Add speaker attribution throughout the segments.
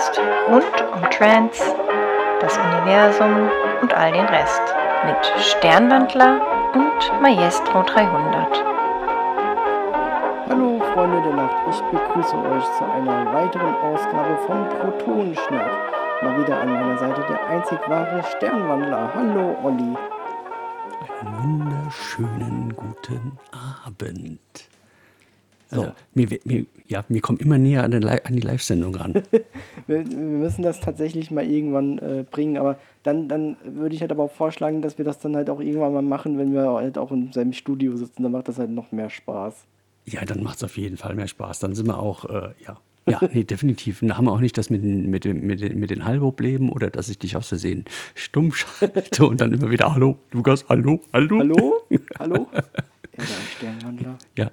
Speaker 1: Podcast rund um Trance, das Universum und all den Rest. Mit Sternwandler und Maestro 300.
Speaker 2: Hallo Freunde der Nacht, ich begrüße euch zu einer weiteren Ausgabe vom Protonenschnack. Mal wieder an meiner Seite der einzig wahre Sternwandler. Hallo Olli.
Speaker 3: Einen wunderschönen guten Abend.
Speaker 2: So.
Speaker 3: Also, mir, mir, ja, mir kommen immer näher an, den Li- an die Live-Sendung ran.
Speaker 2: Wir, wir müssen das tatsächlich mal irgendwann äh, bringen, aber dann, dann würde ich halt aber auch vorschlagen, dass wir das dann halt auch irgendwann mal machen, wenn wir halt auch in seinem Studio sitzen. Dann macht das halt noch mehr Spaß.
Speaker 3: ja, dann macht es auf jeden Fall mehr Spaß. Dann sind wir auch, äh, ja. Ja, nee, definitiv. Dann haben wir auch nicht das mit, den- mit, mit, mit den Hallproblemen oder dass ich dich aus Versehen stumm schalte und dann immer wieder Hallo, Lukas, hallo, hallo.
Speaker 2: Hallo? Hallo? Ja.
Speaker 3: Ja,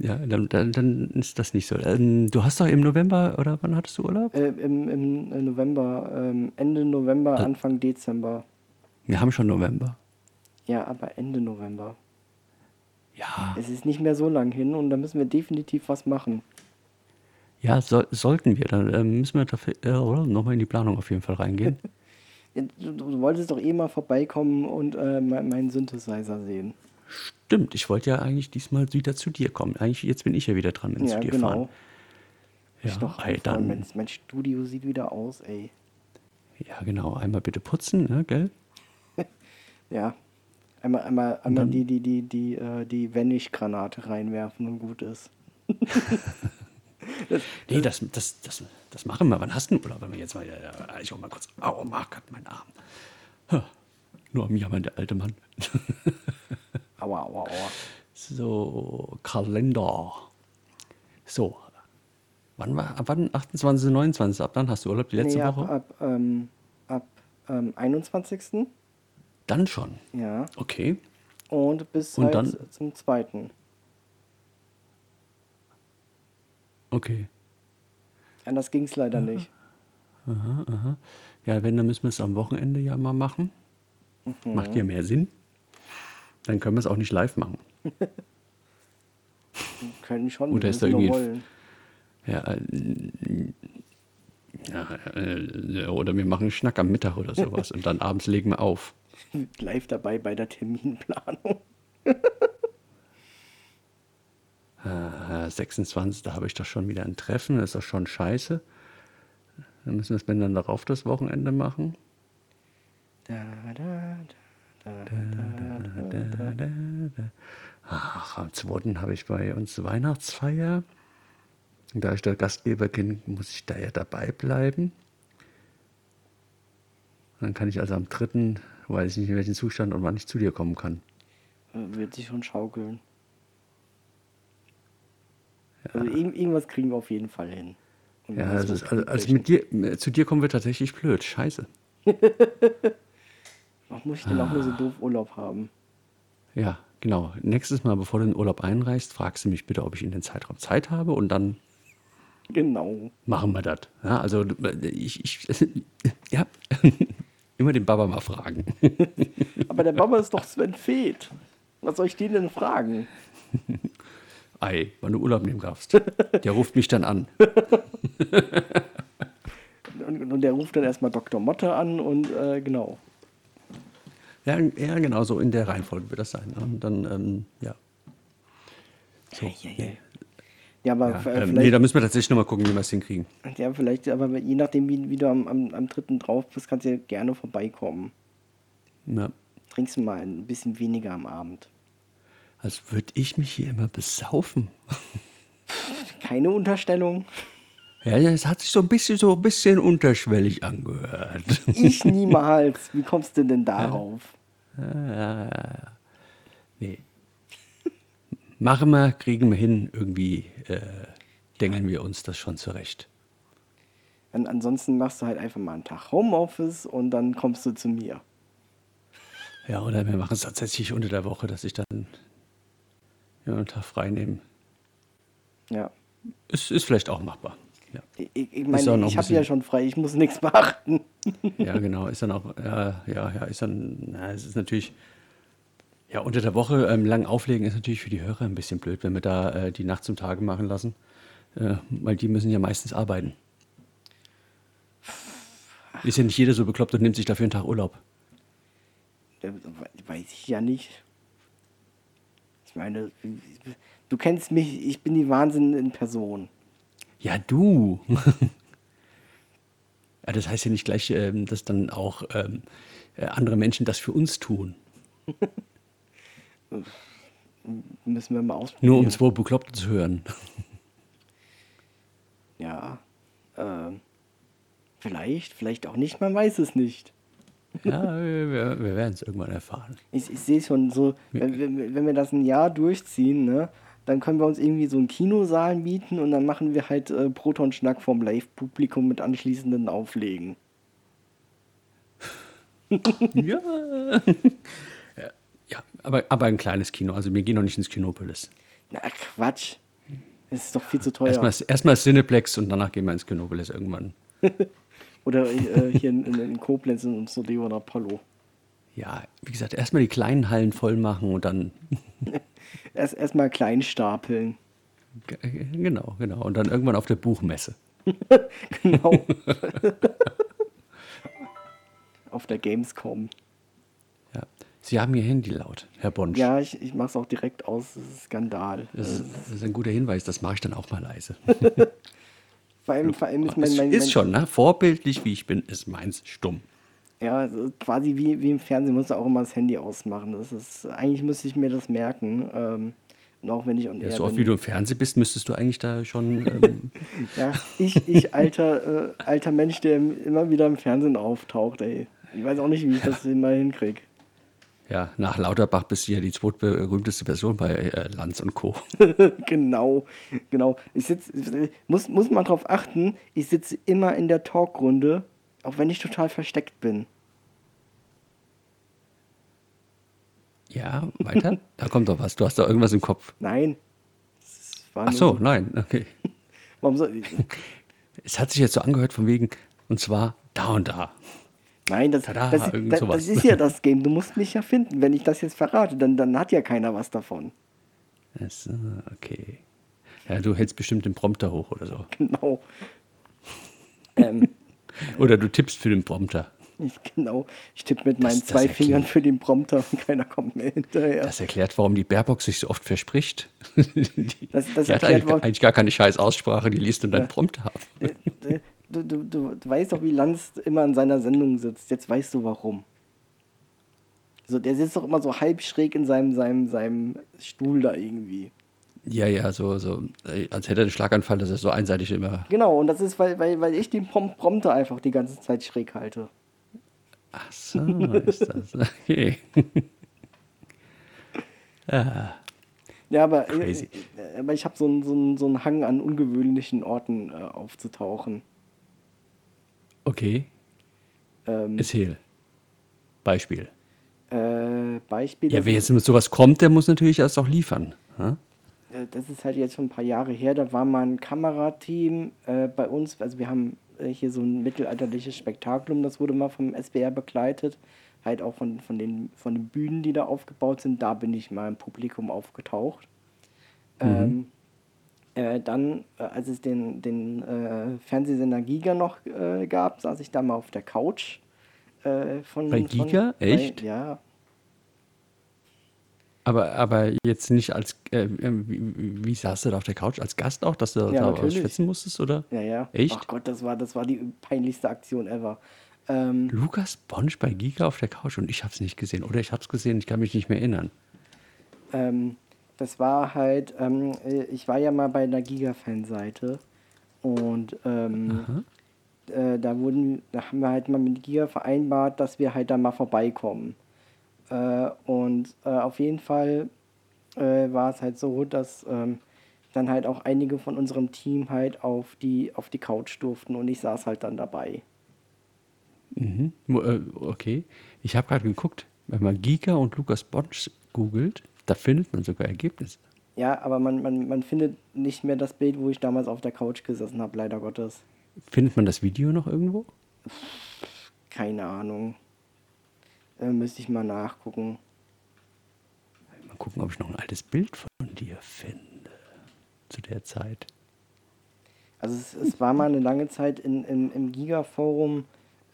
Speaker 3: ja dann, dann, dann ist das nicht so. Ähm, du hast doch im November, oder wann hattest du Urlaub?
Speaker 2: Äh, im, Im November, ähm, Ende November, Anfang Dezember.
Speaker 3: Wir haben schon November.
Speaker 2: Ja, aber Ende November.
Speaker 3: Ja,
Speaker 2: Es ist nicht mehr so lang hin und da müssen wir definitiv was machen.
Speaker 3: ja soll, sollten wir. Dann ähm, müssen wir dafür äh, nochmal in die Planung auf jeden Fall reingehen.
Speaker 2: Du, du wolltest doch eh mal vorbeikommen und äh, me- meinen Synthesizer sehen.
Speaker 3: Stimmt, ich wollte ja eigentlich diesmal wieder zu dir kommen. Eigentlich, jetzt bin ich ja wieder dran, wenn
Speaker 2: ja,
Speaker 3: zu dir
Speaker 2: genau.
Speaker 3: fahren.
Speaker 2: Ich
Speaker 3: Ja,
Speaker 2: doch
Speaker 3: ey,
Speaker 2: dann. Mein,
Speaker 3: dann,
Speaker 2: mein Studio sieht wieder aus, ey.
Speaker 3: ja, genau. Einmal bitte putzen, ne, gell?
Speaker 2: Ja. Einmal, einmal, einmal
Speaker 3: dann-
Speaker 2: die, die, die, die, äh, die Wennig-Granate reinwerfen und gut ist.
Speaker 3: Nee, das, das, das, das machen wir. Wann hast du einen Urlaub? Wenn wir jetzt mal, ja, ja, ich auch mal kurz. Au, Marc hat meinen Arm. Ha, Nur am Jammern, der alte Mann.
Speaker 2: Aua, aua, aua.
Speaker 3: So, Kalender. So. Wann war, ab wann? 28., 29. Ab dann hast du Urlaub, die letzte
Speaker 2: nee, ab,
Speaker 3: Woche?
Speaker 2: ab, ähm, ab ähm, 21.
Speaker 3: Dann schon.
Speaker 2: Ja.
Speaker 3: Okay.
Speaker 2: Und bis
Speaker 3: Und
Speaker 2: halt
Speaker 3: dann-
Speaker 2: zum 2.
Speaker 3: Okay.
Speaker 2: Anders ging es leider nicht.
Speaker 3: Ja, wenn, dann müssen wir es am Wochenende ja mal machen.
Speaker 2: Mhm.
Speaker 3: Macht ja mehr Sinn. Dann können wir es auch nicht live machen.
Speaker 2: Können schon,
Speaker 3: Oder
Speaker 2: wir
Speaker 3: ist da irgendwie
Speaker 2: wollen.
Speaker 3: Ja, äh, ja, oder wir machen einen Schnack am Mittag oder sowas und dann abends legen wir auf.
Speaker 2: Live dabei bei der Terminplanung.
Speaker 3: Äh, 26. Da habe ich doch schon wieder ein Treffen, das ist doch schon scheiße. Dann müssen wir es, dann darauf das Wochenende machen.
Speaker 2: Da, da, da, da, da, da, da.
Speaker 3: Ach, am 2. habe ich bei uns Weihnachtsfeier. Und da ich der Gastgeber bin, muss ich da ja dabei bleiben. Dann kann ich also am 3. weiß ich nicht, in welchem Zustand und wann ich zu dir kommen kann.
Speaker 2: Äh, Wird sich schon schaukeln. Also irgend, irgendwas kriegen wir auf jeden Fall hin. Und
Speaker 3: Ja, also, also, also mit dir, äh, zu dir kommen wir tatsächlich blöd. Scheiße.
Speaker 2: Warum muss ich denn auch nur so doof Urlaub haben?
Speaker 3: Ja, genau. Nächstes Mal, bevor du den Urlaub einreichst, fragst du mich bitte, ob ich in den Zeitraum Zeit habe und dann
Speaker 2: Genau.
Speaker 3: machen wir das. Ja, also ich, ich ja, immer den Baba mal fragen.
Speaker 2: Aber der Baba ist doch Sven Feth. Was soll ich den denn fragen?
Speaker 3: Ei, wann du Urlaub nehmen darfst. Der ruft mich dann an.
Speaker 2: Und, und der ruft dann erstmal Dr. Motte an und äh, genau.
Speaker 3: Ja, ja, genau, so in der Reihenfolge wird das sein. ne? Und dann, ähm, ja. So,
Speaker 2: Ja, ja, ja. Ja, aber
Speaker 3: Ja,
Speaker 2: äh,
Speaker 3: ähm, nee, da müssen wir tatsächlich nochmal gucken, wie wir es hinkriegen.
Speaker 2: ja, vielleicht, aber je nachdem, wie, wie du am, am, am dritten drauf bist, kannst du ja gerne vorbeikommen.
Speaker 3: Ja.
Speaker 2: Trinkst du mal ein bisschen weniger am Abend.
Speaker 3: Als würde ich mich hier immer besaufen.
Speaker 2: Keine Unterstellung.
Speaker 3: Ja, ja, es hat sich so ein bisschen, so ein bisschen unterschwellig angehört.
Speaker 2: Ich niemals. Wie kommst du denn darauf?
Speaker 3: Nee. Machen wir, kriegen wir hin, irgendwie äh, denken wir uns das schon zurecht.
Speaker 2: An, ansonsten machst du halt einfach mal einen Tag Homeoffice und dann kommst du zu mir.
Speaker 3: Ja, oder wir machen es tatsächlich unter der Woche, dass ich dann ja, einen Tag frei nehme.
Speaker 2: Ja.
Speaker 3: Ist, ist vielleicht auch machbar. Ja,
Speaker 2: Ich, ich meine, ich habe ja schon frei, ich muss nichts beachten.
Speaker 3: ja genau. Ist dann auch, ja, ja, ja, ist dann, na, es ist natürlich, ja, unter der Woche ähm, lang auflegen ist natürlich für die Hörer ein bisschen blöd, wenn wir da äh, die Nacht zum Tage machen lassen. Äh, weil die müssen ja meistens arbeiten. Ist ja nicht jeder so bekloppt und nimmt sich dafür einen Tag Urlaub.
Speaker 2: Weiß ich ja nicht. Ich meine, du kennst mich, ich bin die Wahnsinn in Person.
Speaker 3: Ja, du. ja, das heißt ja nicht gleich, ähm, dass dann auch ähm, äh, andere Menschen das für uns tun.
Speaker 2: Müssen wir mal ausprobieren.
Speaker 3: Nur um es wohl bekloppt zu hören.
Speaker 2: Ja. Ähm, vielleicht, vielleicht auch nicht, man weiß es nicht.
Speaker 3: Ja, wir, wir werden es irgendwann erfahren.
Speaker 2: Ich, ich sehe schon so, wenn, wenn, wenn wir das ein Jahr durchziehen, ne, dann können wir uns irgendwie so einen Kinosaal mieten und dann machen wir halt äh, Proton-Schnack vom Live-Publikum mit anschließenden Auflegen.
Speaker 3: Ja. ja, aber, aber ein kleines Kino. Also wir gehen noch nicht ins Kinopolis.
Speaker 2: Na Quatsch. Das ist doch viel zu teuer.
Speaker 3: Erstmal, erstmal Cineplex und danach gehen wir ins Kinopolis irgendwann.
Speaker 2: Oder äh, hier in, in, in Koblenz in unser Leon Apollo.
Speaker 3: Ja, wie gesagt, erstmal die kleinen Hallen voll machen und dann.
Speaker 2: Erst erstmal klein stapeln.
Speaker 3: Genau, genau. Und dann irgendwann auf der Buchmesse.
Speaker 2: Genau. Auf der Gamescom.
Speaker 3: Ja. Sie haben Ihr Handy laut, Herr Bonsch.
Speaker 2: Ja, ich, ich mach's auch direkt aus. Das ist Skandal.
Speaker 3: Das, ist, das ist ein guter Hinweis, das mache ich dann auch mal leise.
Speaker 2: Vor allem, vor allem ist mein,
Speaker 3: Es
Speaker 2: mein,
Speaker 3: ist
Speaker 2: mein
Speaker 3: schon, ne? Vorbildlich wie ich bin, ist meins stumm.
Speaker 2: Ja, quasi wie, wie im Fernsehen musst du auch immer das Handy ausmachen. Das ist, eigentlich müsste ich mir das merken. Ähm, und auch wenn ich on
Speaker 3: Ja, so oft
Speaker 2: bin.
Speaker 3: wie du im Fernsehen bist, müsstest du eigentlich da schon. Ähm,
Speaker 2: Ja, ich, ich alter, äh, alter Mensch, der immer wieder im Fernsehen auftaucht, ey. Ich weiß auch nicht, wie ich das immer hinkriege.
Speaker 3: ja, nach Lauterbach bist du ja die zweitberühmteste Person bei äh, Lanz und Co.
Speaker 2: genau, genau. Ich sitz, muss, muss man drauf achten, ich sitze immer in der Talkrunde, auch wenn ich total versteckt bin.
Speaker 3: Ja, weiter? da kommt doch was. Du hast da irgendwas im Kopf.
Speaker 2: Nein.
Speaker 3: Ach so, nein, okay.
Speaker 2: Warum soll?
Speaker 3: Es hat sich jetzt so angehört von wegen, und zwar da und da.
Speaker 2: Nein, das,
Speaker 3: Tada,
Speaker 2: das, das, das ist ja das Game. Du musst mich ja finden. Wenn ich das jetzt verrate, dann, dann hat ja keiner was davon.
Speaker 3: Ach so, okay. Ja, du hältst bestimmt den Prompter hoch oder so.
Speaker 2: Genau. ähm,
Speaker 3: Oder du tippst für den Prompter.
Speaker 2: genau. Ich tippe mit meinen
Speaker 3: das
Speaker 2: zwei
Speaker 3: erklärt-
Speaker 2: Fingern für den Prompter und keiner kommt mehr hinterher.
Speaker 3: Das erklärt, warum die Baerbock sich so oft verspricht. die,
Speaker 2: Das- das
Speaker 3: die hat
Speaker 2: erklärt,
Speaker 3: eigentlich, eigentlich gar keine scheiß Aussprache, die liest nur deinen Prompter ab.
Speaker 2: Äh, Du, du, du, du weißt doch, wie Lanz immer in seiner Sendung sitzt. Jetzt weißt du warum. So, der sitzt doch immer so halb schräg in seinem, seinem, seinem Stuhl da irgendwie.
Speaker 3: Ja, ja, so, so, äh, als hätte er einen Schlaganfall, dass er so einseitig immer.
Speaker 2: Genau, und das ist, weil, weil, weil ich den Prom Prompter einfach die ganze Zeit schräg halte.
Speaker 3: Ach so, ist das. Okay.
Speaker 2: Ja, aber, äh,
Speaker 3: Crazy.
Speaker 2: äh, aber ich habe so einen so einen- so einen Hang an ungewöhnlichen Orten äh, aufzutauchen.
Speaker 3: Okay,
Speaker 2: Ähm,
Speaker 3: erzähl. Beispiel.
Speaker 2: äh, Beispiel,
Speaker 3: Ja,
Speaker 2: das,
Speaker 3: wer jetzt mit sowas kommt, der muss natürlich erst auch liefern. hm?
Speaker 2: Äh, das ist halt jetzt schon ein paar Jahre her, da war mal ein Kamerateam äh, bei uns, also wir haben äh, hier so ein mittelalterliches Spektakulum, das wurde mal vom SBR begleitet, halt auch von, von, den, von den Bühnen, die da aufgebaut sind, da bin ich mal im Publikum aufgetaucht. Ähm, äh, dann, äh, als es den, den Fernsehsender Giga noch gab, saß ich da mal auf der Couch. Von,
Speaker 3: Bei Giga?
Speaker 2: Von,
Speaker 3: Echt?
Speaker 2: Bei, ja,
Speaker 3: Aber, aber jetzt nicht als, äh, wie, wie saßt du da auf der Couch? Als Gast auch, dass du
Speaker 2: Ja,
Speaker 3: da schwitzen musstest, oder?
Speaker 2: ja, ja.
Speaker 3: Echt?
Speaker 2: Ach Gott, das war, das war die peinlichste Aktion ever. Ähm,
Speaker 3: Lukas Bonsch bei Giga auf der Couch und ich hab's nicht gesehen. Oder ich hab's gesehen, ich kann mich nicht mehr erinnern.
Speaker 2: ähm, das war halt, ähm, äh, ich war ja mal bei der Giga-Fanseite und ähm, äh, da wurden, da haben wir halt mal mit Giga vereinbart, dass wir halt da mal vorbeikommen. Äh, und äh, auf jeden Fall äh, war es halt so, dass ähm, dann halt auch einige von unserem Team halt auf die, auf die Couch durften und ich saß halt dann dabei.
Speaker 3: Mhm. Äh, Okay. Ich habe gerade geguckt, wenn man Giga und Lukas Bonsch googelt, da findet man sogar Ergebnisse.
Speaker 2: Ja, aber man, man, man findet nicht mehr das Bild, wo ich damals auf der Couch gesessen habe, leider Gottes.
Speaker 3: Findet man das Video noch irgendwo?
Speaker 2: Keine Ahnung. Äh, müsste ich mal nachgucken.
Speaker 3: Mal gucken, ob ich noch ein altes Bild von dir finde. Zu der Zeit.
Speaker 2: Also es, es war mal eine lange Zeit in, in, im Giga-Forum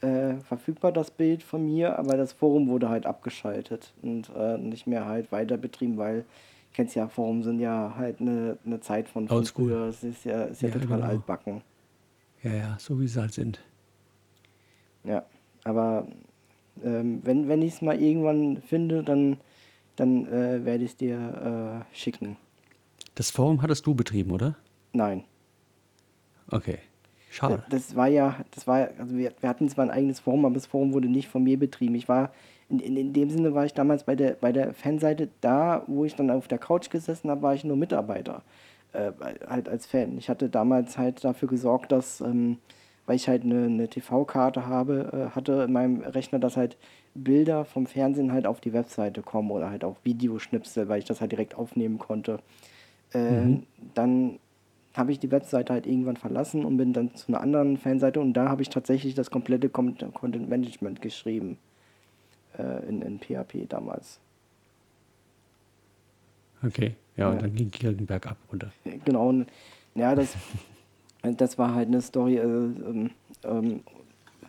Speaker 2: äh, verfügbar, das Bild von mir, aber das Forum wurde halt abgeschaltet und äh, nicht mehr halt weiter betrieben, weil, kennst ja, Forum sind ja halt eine, eine Zeit von, von früher. Es ist ja, ist ja,
Speaker 3: Ja,
Speaker 2: total
Speaker 3: genau.
Speaker 2: altbacken.
Speaker 3: Ja, ja, so wie sie halt sind.
Speaker 2: Ja, aber ähm, wenn, wenn ich es mal irgendwann finde, dann, dann äh, werde ich es dir äh, schicken.
Speaker 3: Das Forum hattest du betrieben, oder?
Speaker 2: Nein.
Speaker 3: Okay. Schade.
Speaker 2: Das war ja, das war, also wir, wir hatten zwar ein eigenes Forum, aber das Forum wurde nicht von mir betrieben. Ich war, in, in, in dem Sinne war ich damals bei der, bei der Fanseite da, wo ich dann auf der Couch gesessen habe, war ich nur Mitarbeiter. Äh, halt als Fan. Ich hatte damals halt dafür gesorgt, dass, ähm, weil ich halt eine, eine TV-Karte habe, äh, hatte in meinem Rechner, dass halt Bilder vom Fernsehen halt auf die Webseite kommen oder halt auch Videoschnipsel, weil ich das halt direkt aufnehmen konnte. Äh, Dann habe ich die Webseite halt irgendwann verlassen und bin dann zu einer anderen Fanseite und da habe ich tatsächlich das komplette Content Management geschrieben. Äh, in, in PHP damals.
Speaker 3: Okay. Ja, und
Speaker 2: Ja.
Speaker 3: dann ging Kiel den Berg ab runter.
Speaker 2: Genau. Und, ja, das, das war halt eine Story. Äh, ähm, ähm,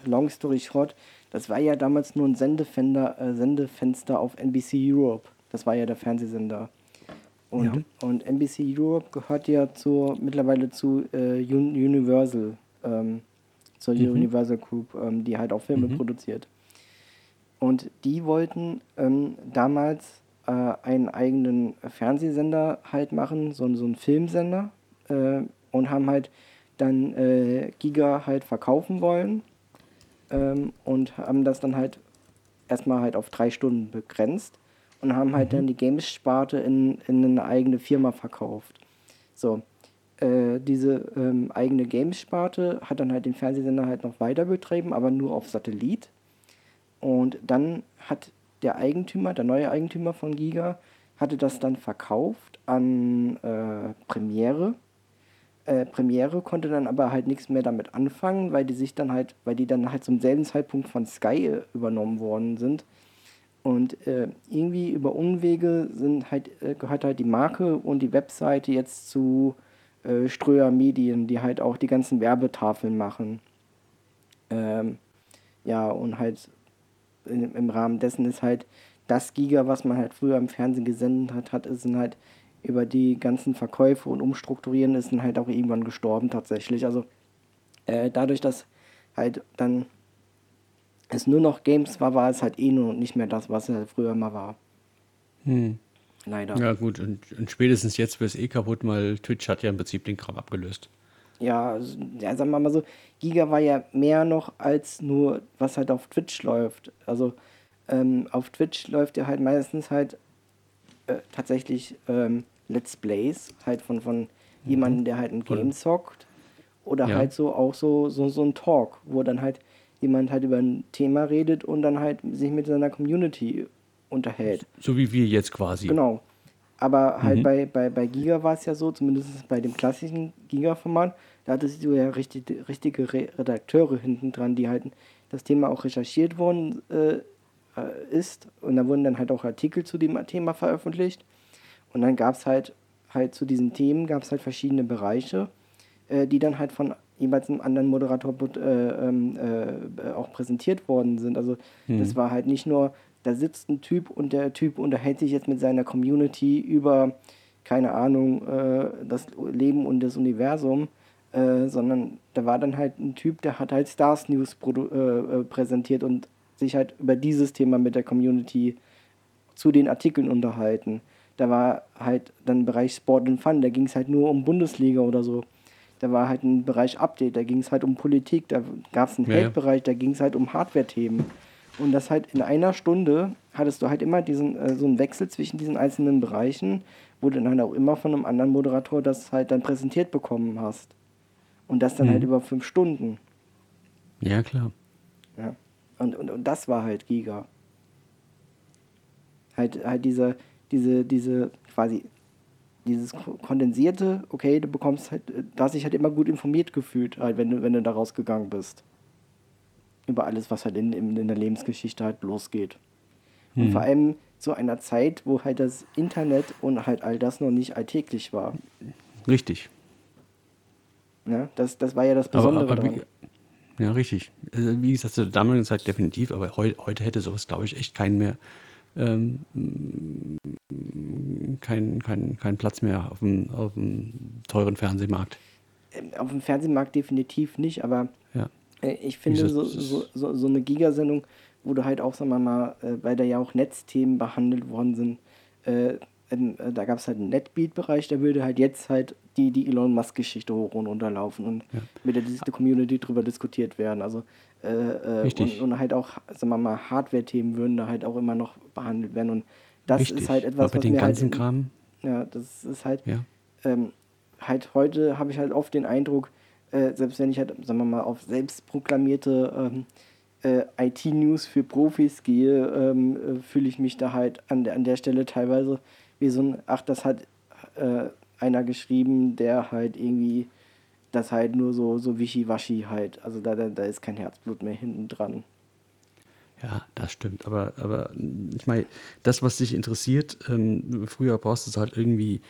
Speaker 2: long story short, das war ja damals nur ein Sendefender, äh, Sendefenster auf NBC Europe. Das war ja der Fernsehsender. Und,
Speaker 3: Ja.
Speaker 2: und NBC Europe gehört ja zur, mittlerweile zu äh, Un Universal, ähm, zur
Speaker 3: Mhm.
Speaker 2: Universal Group, ähm, die halt auch Filme produziert. Und die wollten ähm, damals äh, einen eigenen Fernsehsender halt machen, so, so einen Filmsender, äh, und haben halt dann äh, Giga halt verkaufen wollen ähm, und haben das dann halt erstmal halt auf drei Stunden begrenzt und haben halt dann die Games-Sparte in, in eine eigene Firma verkauft. So, äh, diese ähm, eigene Games-Sparte hat dann halt den Fernsehsender halt noch weiter betrieben, aber nur auf Satellit. Und dann hat der Eigentümer, der neue Eigentümer von Giga, hatte das dann verkauft an äh, Premiere. Äh, Premiere konnte dann aber halt nichts mehr damit anfangen, weil die sich dann halt, weil die dann halt zum selben Zeitpunkt von Sky äh, übernommen worden sind. Und äh, irgendwie über Umwege sind halt, äh, gehört halt die Marke und die Webseite jetzt zu äh, Ströer Medien, die halt auch die ganzen Werbetafeln machen. Ähm, ja, und halt in, im Rahmen dessen ist halt das Giga, was man halt früher im Fernsehen gesendet hat, hat ist dann halt über die ganzen Verkäufe und Umstrukturieren ist dann halt auch irgendwann gestorben tatsächlich. Also äh, dadurch, dass halt dann es nur noch Games war, war es halt eh nur nicht mehr das, was es halt früher mal war.
Speaker 3: Hm.
Speaker 2: Leider.
Speaker 3: Ja, gut. Und, und spätestens jetzt wird es eh kaputt, weil Twitch hat ja im Prinzip den Kram abgelöst.
Speaker 2: Ja, also, ja, sagen wir mal so, Giga war ja mehr noch als nur, was halt auf Twitch läuft. Also ähm, auf Twitch läuft ja halt meistens halt äh, tatsächlich ähm, Let's Plays, halt von, von jemandem, der halt ein Game zockt. Oder
Speaker 3: Ja.
Speaker 2: halt so auch so, so, so ein Talk, wo dann halt jemand halt über ein Thema redet und dann halt sich mit seiner Community unterhält.
Speaker 3: So wie wir jetzt quasi.
Speaker 2: Genau. Aber halt
Speaker 3: Mhm.
Speaker 2: bei, bei, bei Giga war es ja so, zumindest bei dem klassischen Giga-Format, da hattest du ja richtig, richtige Re Redakteure hinten dran, die halt das Thema auch recherchiert worden äh, ist. Und da wurden dann halt auch Artikel zu dem Thema veröffentlicht. Und dann gab es halt, halt zu diesen Themen gab es halt verschiedene Bereiche, äh, die dann halt von jeweils einem anderen Moderator äh, ähm, äh, auch präsentiert worden sind. Also das war halt nicht nur, da sitzt ein Typ und der Typ unterhält sich jetzt mit seiner Community über, keine Ahnung, äh, das Leben und das Universum, äh, sondern da war dann halt ein Typ, der hat halt Stars News äh, äh, präsentiert und sich halt über dieses Thema mit der Community zu den Artikeln unterhalten. Da war halt dann Bereich Sport und Fun, da ging es halt nur um Bundesliga oder so. Da war halt ein Bereich Update, da ging es halt um Politik, da gab es einen
Speaker 3: Ja.
Speaker 2: Hate-Bereich, da ging es halt um Hardware-Themen. Und das halt in einer Stunde hattest du halt immer diesen, äh, so einen Wechsel zwischen diesen einzelnen Bereichen, wo du dann halt auch immer von einem anderen Moderator das halt dann präsentiert bekommen hast. Und das dann
Speaker 3: Mhm.
Speaker 2: halt über fünf Stunden.
Speaker 3: Ja, klar.
Speaker 2: Ja. Und, und, und das war halt Giga. Halt, halt diese, diese, diese, quasi, dieses ko- kondensierte, okay, du bekommst halt, äh, du hast dich halt immer gut informiert gefühlt, halt, wenn du, wenn du da rausgegangen bist. Über alles, was halt in, in, der Lebensgeschichte halt losgeht. Und vor allem zu einer Zeit, wo halt das Internet und halt all das noch nicht alltäglich war.
Speaker 3: Richtig.
Speaker 2: Ja, das, das war ja das
Speaker 3: Aber,
Speaker 2: Besondere
Speaker 3: aber
Speaker 2: dran.
Speaker 3: Ja, richtig. Also, wie gesagt, zur damaligen Zeit definitiv, aber heu, heute hätte sowas, glaube ich, echt keinen mehr, ähm, keinen kein, kein Platz mehr auf dem, auf dem teuren Fernsehmarkt.
Speaker 2: Ähm, Auf dem Fernsehmarkt definitiv nicht, aber
Speaker 3: Ja.
Speaker 2: äh, ich finde
Speaker 3: gesagt,
Speaker 2: so, so, so, so eine Gigasendung, wo du halt auch, sagen wir mal, äh, weil da ja auch Netzthemen behandelt worden sind, äh, da gab es halt einen Netbeat-Bereich, da würde halt jetzt halt die, die Elon Musk-Geschichte hoch und runter laufen und mit der der Community drüber diskutiert werden. Also äh, äh, und, und halt auch, sagen wir mal, Hardware-Themen würden da halt auch immer noch behandelt werden. Und das
Speaker 3: richtig.
Speaker 2: ist halt etwas,
Speaker 3: aber
Speaker 2: was
Speaker 3: den
Speaker 2: mir halt
Speaker 3: ganzen
Speaker 2: in-
Speaker 3: Kram,
Speaker 2: ja, das ist halt,
Speaker 3: ja.
Speaker 2: ähm, halt heute habe ich halt oft den Eindruck, äh, selbst wenn ich halt, sagen wir mal, auf selbstproklamierte ähm, äh, IT-News für Profis gehe, ähm, äh, fühle ich mich da halt an der, an der Stelle teilweise wie so ein, ach, das hat äh, einer geschrieben, der halt irgendwie das halt nur so, so wischiwaschi halt, also da, da, da ist kein Herzblut mehr hinten dran.
Speaker 3: Ja, das stimmt. Aber, aber ich meine, das, was dich interessiert, ähm, früher brauchst du es halt irgendwie,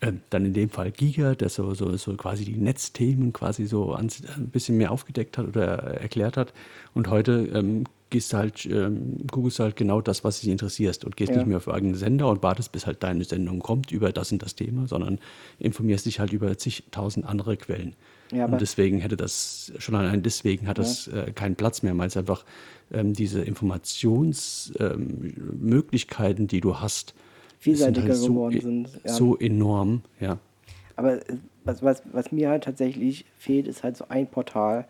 Speaker 3: ähm, dann in dem Fall Giga, der so, so, so quasi die Netzthemen quasi so ein bisschen mehr aufgedeckt hat oder erklärt hat. Und heute ähm, gehst halt, ähm, googelst halt genau das, was dich interessiert und gehst
Speaker 2: Ja.
Speaker 3: nicht mehr auf irgendeinen Sender und wartest, bis halt deine Sendung kommt über das und das Thema, sondern informierst dich halt über zigtausend andere Quellen.
Speaker 2: Ja,
Speaker 3: und deswegen hätte das, schon allein deswegen hat das äh, keinen Platz mehr, weil es einfach ähm, diese Informationsmöglichkeiten, ähm, die du hast,
Speaker 2: Vielseitiger
Speaker 3: halt so,
Speaker 2: geworden
Speaker 3: e-
Speaker 2: sind, ja.
Speaker 3: so enorm, ja.
Speaker 2: Aber äh, was, was, was mir halt tatsächlich fehlt, ist halt so ein Portal.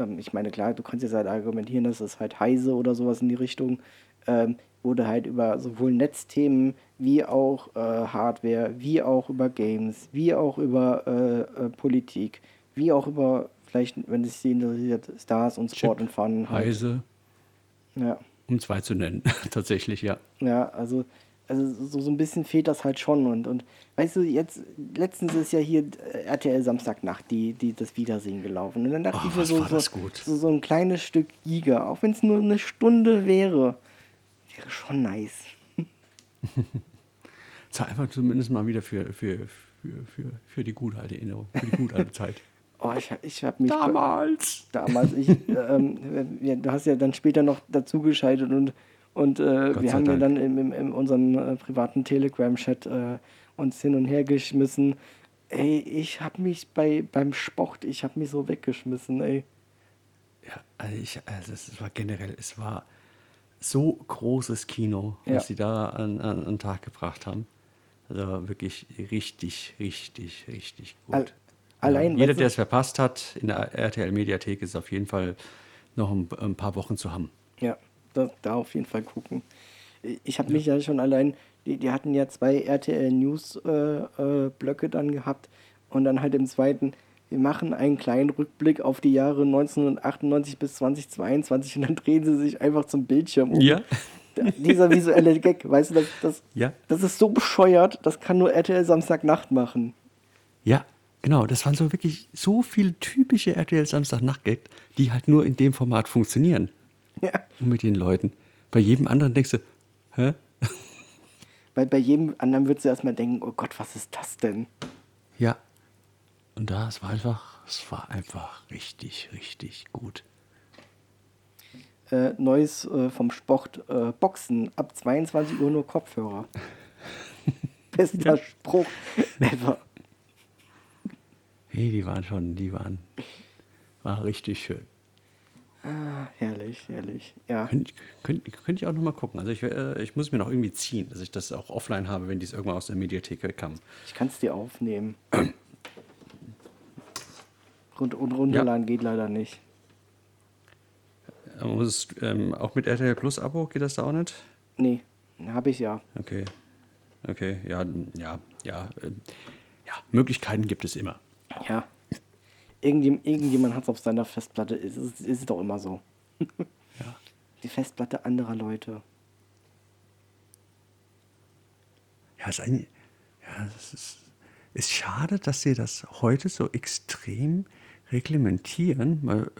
Speaker 2: Ähm, ich meine, klar, du kannst jetzt halt argumentieren, dass es halt Heise oder sowas in die Richtung, ähm, du halt über sowohl Netzthemen wie auch äh, Hardware, wie auch über Games, wie auch über äh, äh, Politik, wie auch über, vielleicht, wenn es dich interessiert, Stars und Sport
Speaker 3: Chip,
Speaker 2: und Fun. Halt.
Speaker 3: Heise,
Speaker 2: Ja.
Speaker 3: um zwei zu nennen, tatsächlich, ja.
Speaker 2: Ja, also, also so, so ein bisschen fehlt das halt schon. Und, und weißt du, jetzt, letztens ist ja hier äh, RTL Samstagnacht, die, die das Wiedersehen gelaufen. Und dann dachte
Speaker 3: Oh,
Speaker 2: ich mir so, so, so, so ein kleines Stück Giga, auch wenn es nur eine Stunde wäre, wäre schon nice.
Speaker 3: Zahl einfach zumindest mal wieder für, für, für, für, für die gute alte Erinnerung, für die gute alte Zeit.
Speaker 2: Oh, ich, hab- ich habe mich.
Speaker 3: Damals!
Speaker 2: damals. Ich, ähm, ja, du hast ja dann später noch dazugeschaltet und, und äh, wir haben ja dann in, in, in unserem äh, privaten Telegram-Chat äh, uns hin und her geschmissen. Ey, ich habe mich bei, beim Sport, ich habe mich so weggeschmissen, ey.
Speaker 3: Ja, also, ich, also es war generell, es war so großes Kino,
Speaker 2: Ja.
Speaker 3: was sie da an, an, an den Tag gebracht haben. Also wirklich richtig, richtig, richtig gut.
Speaker 2: Al- allein,
Speaker 3: Jeder, der es verpasst hat, in der RTL-Mediathek ist auf jeden Fall noch ein, ein paar Wochen zu haben.
Speaker 2: Ja, da, da auf jeden Fall gucken. Ich habe mich ja schon allein, die, die hatten ja zwei RTL News äh, äh, Blöcke dann gehabt und dann halt im zweiten, wir machen einen kleinen Rückblick auf die Jahre 1998 bis 2022 und dann drehen sie sich einfach zum Bildschirm um.
Speaker 3: Ja.
Speaker 2: Dieser visuelle Gag, weißt du, das, das,
Speaker 3: Ja.
Speaker 2: das ist so bescheuert, das kann nur RTL Samstagnacht machen.
Speaker 3: Ja, genau. Das waren so wirklich so viele typische RTL Samstagnacht-Gag, die halt nur in dem Format funktionieren.
Speaker 2: Ja.
Speaker 3: Und mit den Leuten. Bei jedem anderen denkst du, hä?
Speaker 2: Weil bei jedem anderen würdest du erstmal denken, oh Gott, was ist das denn?
Speaker 3: Ja. Und da, es war einfach, es war einfach richtig, richtig gut.
Speaker 2: äh, Neues äh, vom Sport, äh, Boxen, ab 22 Uhr nur Kopfhörer. Bester Spruch ever.
Speaker 3: Hey, die waren schon, die waren, war richtig schön.
Speaker 2: Ah, herrlich, herrlich. Ja,
Speaker 3: Könnte könnt, könnt ich auch noch mal gucken. Also ich, äh, ich muss mir noch irgendwie ziehen, dass ich das auch offline habe, wenn dies irgendwann aus der Mediathek wegkam.
Speaker 2: ich kann es dir aufnehmen. Rund, und runterladen geht leider nicht.
Speaker 3: Man muss es, ähm, auch mit RTL Plus Abo geht das da auch nicht?
Speaker 2: Nee, habe ich ja.
Speaker 3: Okay. Okay, ja, ja, ja. äh, Ja, Möglichkeiten gibt es immer.
Speaker 2: Ja. Irgendjem, irgendjemand hat es auf seiner Festplatte. Ist, ist, ist es doch immer so.
Speaker 3: Ja.
Speaker 2: Die Festplatte anderer Leute.
Speaker 3: Ja, ist eigentlich, ja, es ist, ist schade, dass sie das heute so extrem reglementieren, weil,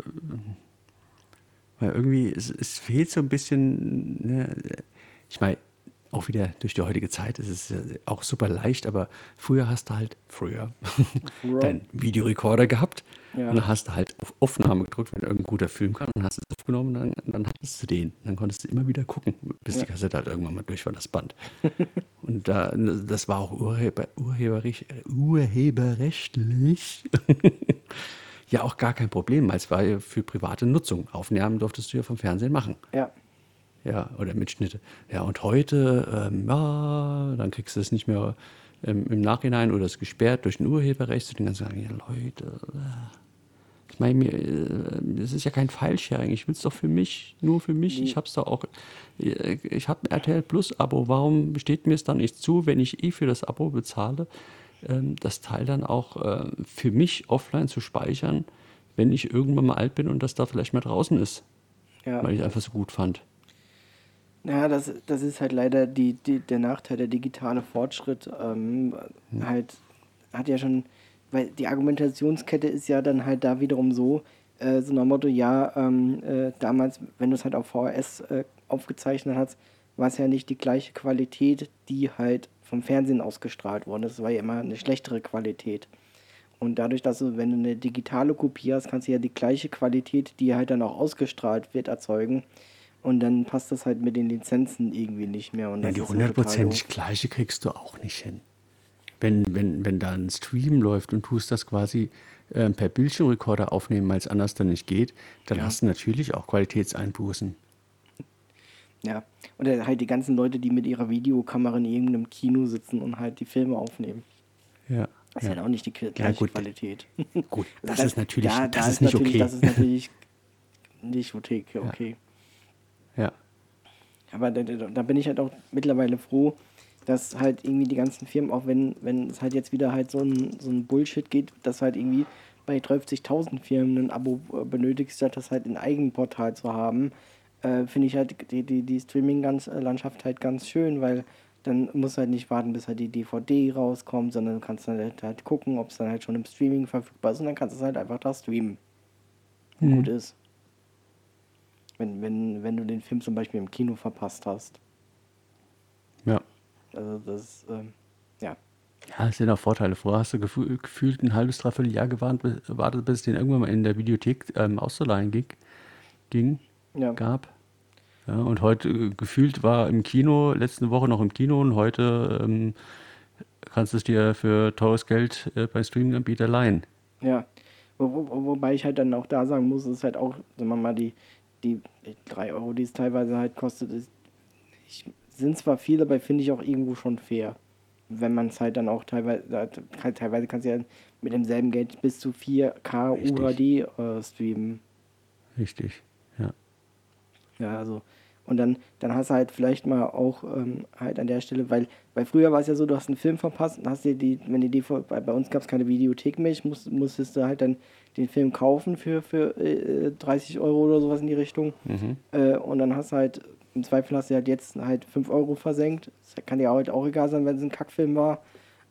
Speaker 3: weil irgendwie es, es fehlt so ein bisschen, ne, ich meine, auch wieder durch die heutige Zeit ist es auch super leicht, aber früher hast du halt, früher,
Speaker 2: Früher.
Speaker 3: deinen Videorekorder gehabt Ja. Und dann hast du halt auf Aufnahme gedrückt, wenn irgendein guter Film kam, dann hast du es aufgenommen, dann, dann hattest du den. Dann konntest du immer wieder gucken, bis ja. die Kassette halt irgendwann mal durch war, das Band. und da, das war auch urheber, urheberrecht, urheberrechtlich ja auch gar kein Problem, weil es war ja für private Nutzung. Aufnahmen durftest du ja vom Fernsehen machen.
Speaker 2: Ja.
Speaker 3: Ja, oder Mitschnitte. Ja, und heute, ähm, ja, dann kriegst du es nicht mehr ähm, im Nachhinein oder es gesperrt durch ein Urheberrecht. Und dann sagen, ja, Leute, äh, ich meine, mir, äh, das ist ja kein File-Sharing. Ich will es doch für mich, nur für mich. Ich habe es doch auch, äh, ich habe ein RTL Plus-Abo. Warum steht mir es dann nicht zu, wenn ich eh für das Abo bezahle, ähm, das Teil dann auch für mich offline zu speichern, wenn ich irgendwann mal alt bin und das da vielleicht mal draußen ist? Ja. Weil ich es einfach so gut fand.
Speaker 2: Ja, das, das ist halt leider die, die, der Nachteil, der digitale Fortschritt. Ähm, hm. Halt hat ja schon weil die Argumentationskette ist ja dann halt da wiederum so, äh, so nach Motto, ja, ähm, äh, damals, wenn du es halt auf VHS äh, aufgezeichnet hast, war es ja nicht die gleiche Qualität, die halt vom Fernsehen ausgestrahlt wurde. Das war ja immer eine schlechtere Qualität. Und dadurch, dass du, wenn du eine digitale Kopie hast, kannst du ja die gleiche Qualität, die halt dann auch ausgestrahlt wird, erzeugen. Und dann passt das halt mit den Lizenzen irgendwie nicht mehr. Und
Speaker 3: ja, die hundertprozentig gleiche kriegst du auch nicht hin wenn, wenn, wenn da ein Stream läuft und tust das quasi äh, per Bildschirmrekorder aufnehmen, weil es anders dann nicht geht, dann ja. hast du natürlich auch Qualitätseinbußen.
Speaker 2: Ja, und halt die ganzen Leute, die mit ihrer Videokamera in irgendeinem Kino sitzen und halt die Filme aufnehmen.
Speaker 3: Ja.
Speaker 2: Das ist ja. halt auch nicht die gleiche ja, gut. Qualität.
Speaker 3: Gut, das, das ist natürlich, da, das da ist nicht okay.
Speaker 2: Das ist natürlich nicht okay. okay.
Speaker 3: Ja.
Speaker 2: Aber da, da, bin ich halt auch mittlerweile froh, dass halt irgendwie die ganzen Firmen, auch wenn, wenn es halt jetzt wieder halt so ein, so ein Bullshit geht, dass halt irgendwie bei 30.000 Firmen ein Abo äh, benötigt, statt das halt in Eigenportal zu haben, äh, finde ich halt die, die, die Streaming-Landschaft halt ganz schön, weil dann musst du halt nicht warten, bis halt die DVD rauskommt, sondern du kannst dann halt, halt gucken, ob es dann halt schon im Streaming verfügbar ist und dann kannst du es halt einfach da streamen. Mhm. Gut ist. Wenn, wenn, wenn du den Film zum Beispiel im Kino verpasst hast.
Speaker 3: Ja.
Speaker 2: Also das, ähm, ja.
Speaker 3: Ja, es sind auch Vorteile. Vorher hast du gefühl, gefühlt ein halbes, dreiviertel Jahr gewartet, bis es den irgendwann mal in der Videothek ähm, auszuleihen ging, ging ja. gab. Ja, und heute äh, gefühlt war im Kino, letzte Woche noch im Kino und heute ähm, kannst du es dir für teures Geld äh, beim Streaming-Anbieter leihen.
Speaker 2: Ja, wo, wo, wobei ich halt dann auch da sagen muss, ist halt auch, sagen wir mal, die, die 3 Euro, die es teilweise halt kostet, ist, ich sind zwar viele, aber finde ich auch irgendwo schon fair. Wenn man es halt dann auch teilweise, halt, teilweise kannst du ja mit demselben Geld bis zu 4K Richtig. UHD äh, streamen.
Speaker 3: Richtig, ja.
Speaker 2: Ja, also. Und dann, dann hast du halt vielleicht mal auch ähm, halt an der Stelle, weil, weil früher war es ja so, du hast einen Film verpasst und hast dir die, wenn die DVD, bei, uns gab es keine Videothek mehr, ich muss, musstest du halt dann den Film kaufen für, für äh, 30 Euro oder sowas in die Richtung. Mhm. Äh, und dann hast du halt im Zweifel hast du halt jetzt halt 5 Euro versenkt. Das kann dir halt auch egal sein, wenn es ein Kackfilm war.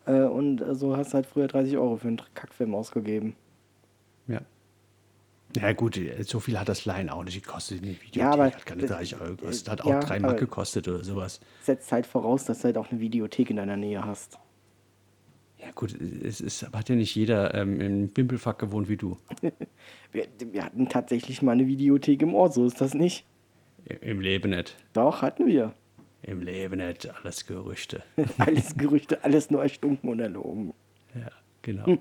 Speaker 2: Äh, und so hast du halt früher 30 Euro für einen Kackfilm ausgegeben.
Speaker 3: Ja. Gut, so viel hat das Line auch nicht gekostet. Die
Speaker 2: Videothek ja, aber,
Speaker 3: hat keine 30 Euro gekostet, hat auch ja, 3 Mark gekostet oder sowas.
Speaker 2: Setzt halt voraus, dass du halt auch eine Videothek in deiner Nähe hast.
Speaker 3: Ja gut, es ist, hat ja nicht jeder ähm, im Bimpelfuck gewohnt wie du.
Speaker 2: wir, wir hatten tatsächlich mal eine Videothek im Ort, so ist das nicht.
Speaker 3: Im Leben nicht.
Speaker 2: Doch, hatten wir.
Speaker 3: Im Leben nicht, alles Gerüchte.
Speaker 2: alles Gerüchte, alles nur erstunken und erlogen.
Speaker 3: Ja, genau.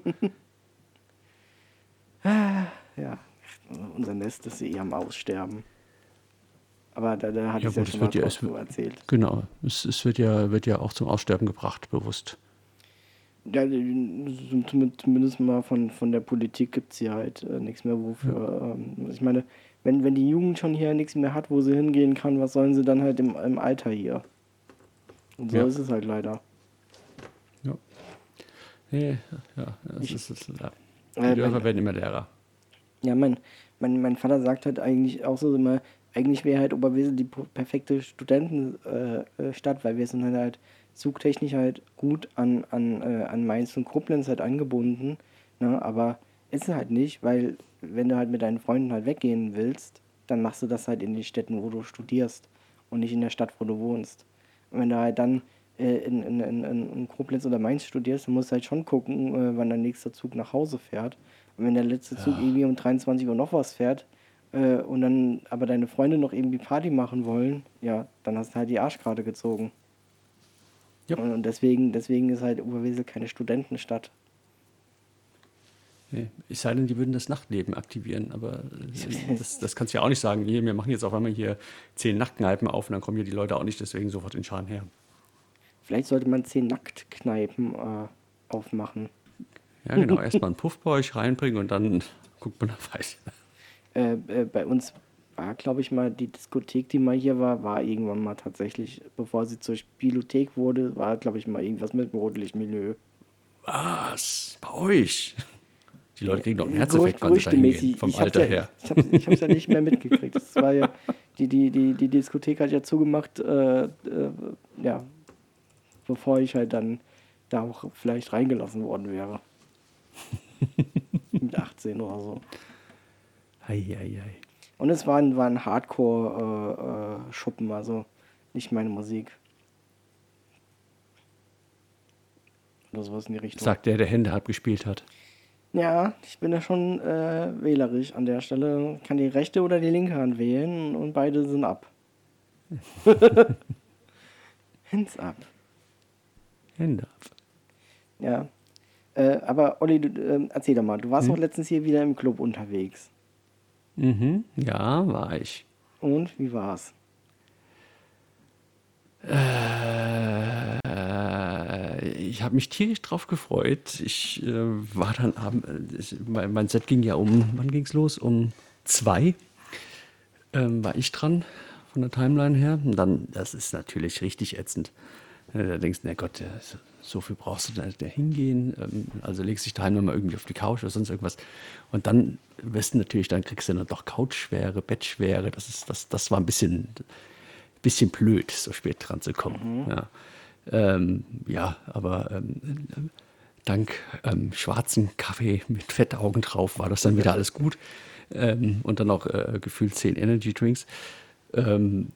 Speaker 2: ja, unser Nest ist eh am Aussterben. Aber da, da hatte
Speaker 3: ja,
Speaker 2: ich ja
Speaker 3: schon mal ja, es, erzählt. Genau, es, es, wird, ja, wird ja auch zum Aussterben gebracht, bewusst.
Speaker 2: Ja, zumindest mal von, von der Politik gibt es hier halt äh, nichts mehr, wofür. Ja. Ähm, ich meine, wenn, wenn die Jugend schon hier nichts mehr hat, wo sie hingehen kann, was sollen sie dann halt im, im Alter hier? Und so ja. ist es halt leider.
Speaker 3: Ja. Nee, ja, das ich, ist es. Ja. Die äh, Dörfer werden immer leerer.
Speaker 2: Ja, mein, mein, mein Vater sagt halt eigentlich auch so immer, eigentlich wäre halt Oberwesel die perfekte Studentenstadt, äh, weil wir sind halt, halt zugtechnisch halt gut an, an, äh, an Mainz und Koblenz halt angebunden. Ne? Aber ist halt nicht, weil wenn du halt mit deinen Freunden halt weggehen willst, dann machst du das halt in den Städten, wo du studierst und nicht in der Stadt, wo du wohnst. Und wenn du halt dann äh, in, in, in, in Koblenz oder Mainz studierst, dann musst du halt schon gucken, äh, wann dein nächster Zug nach Hause fährt. Und wenn der letzte Zug irgendwie um 23 Uhr noch was fährt äh, und dann aber deine Freunde noch irgendwie Party machen wollen, ja, dann hast du halt die Arschkarte gezogen.
Speaker 3: Ja.
Speaker 2: Und, und deswegen, deswegen ist halt Oberwesel keine Studentenstadt.
Speaker 3: Nee, Es sei denn, die würden das Nachtleben aktivieren, aber äh, das, das kannst du ja auch nicht sagen. Hier, wir machen jetzt auf einmal hier zehn Nachtkneipen auf und dann kommen hier die Leute auch nicht deswegen sofort in Scharen her.
Speaker 2: Vielleicht sollte man zehn Nacktkneipen äh, aufmachen.
Speaker 3: Ja, genau. Erstmal einen Puff bei euch reinbringen und dann guckt man da weiter.
Speaker 2: Äh, äh, bei uns war, glaube ich, mal die Diskothek, die mal hier war, war irgendwann mal tatsächlich, bevor sie zur Spielothek wurde, war, glaube ich, mal irgendwas mit dem Rotlichtmilieu.
Speaker 3: Was? Bei euch? Die Leute kriegen doch einen
Speaker 2: Gerücht-
Speaker 3: Herzinfarkt, wenn sie da hingehen, vom
Speaker 2: Ich
Speaker 3: Alter
Speaker 2: ja,
Speaker 3: her.
Speaker 2: Ich habe es ja nicht mehr mitgekriegt. Das war ja, die, die, die, die Diskothek hat ja zugemacht, äh, äh, ja, bevor ich halt dann da auch vielleicht reingelassen worden wäre. Mit 18 oder so.
Speaker 3: Hei, hei, hei.
Speaker 2: Und es war ein, war ein Hardcore-Schuppen, also nicht meine Musik. Oder sowas in die Richtung.
Speaker 3: Sagt der, der Hände abgespielt hat.
Speaker 2: Ja, ich bin ja schon äh, wählerisch an der Stelle. Kann die rechte oder die linke Hand wählen und beide sind ab. Hands ab.
Speaker 3: Hände ab.
Speaker 2: Ja. Äh, aber Olli, du, ähm, erzähl doch mal, du warst
Speaker 3: Hm?
Speaker 2: doch letztens hier wieder im Club unterwegs.
Speaker 3: Mhm, ja, war ich.
Speaker 2: Und wie war's?
Speaker 3: Äh, ich habe mich tierisch drauf gefreut. Ich äh, war dann abend, äh, ich, mein, mein Set ging ja um, wann ging es los? Um zwei ähm, war ich dran von der Timeline her. Und dann, das ist natürlich richtig ätzend. Äh, Da denkst du, na Gott, äh, so- viel brauchst du da, da hingehen. Ähm, Also legst dich daheim nochmal irgendwie auf die Couch oder sonst irgendwas. Und dann wirst du natürlich, dann kriegst du dann doch Couchschwere, Bettschwere. Das, ist, das, das war ein bisschen, bisschen blöd, so spät dran zu kommen. Ja. Ähm, ja, aber ähm, dank ähm, schwarzen Kaffee mit Fettaugen drauf war das dann wieder alles gut. Ähm, und dann auch äh, gefühlt zehn Energy Drinks. Ähm,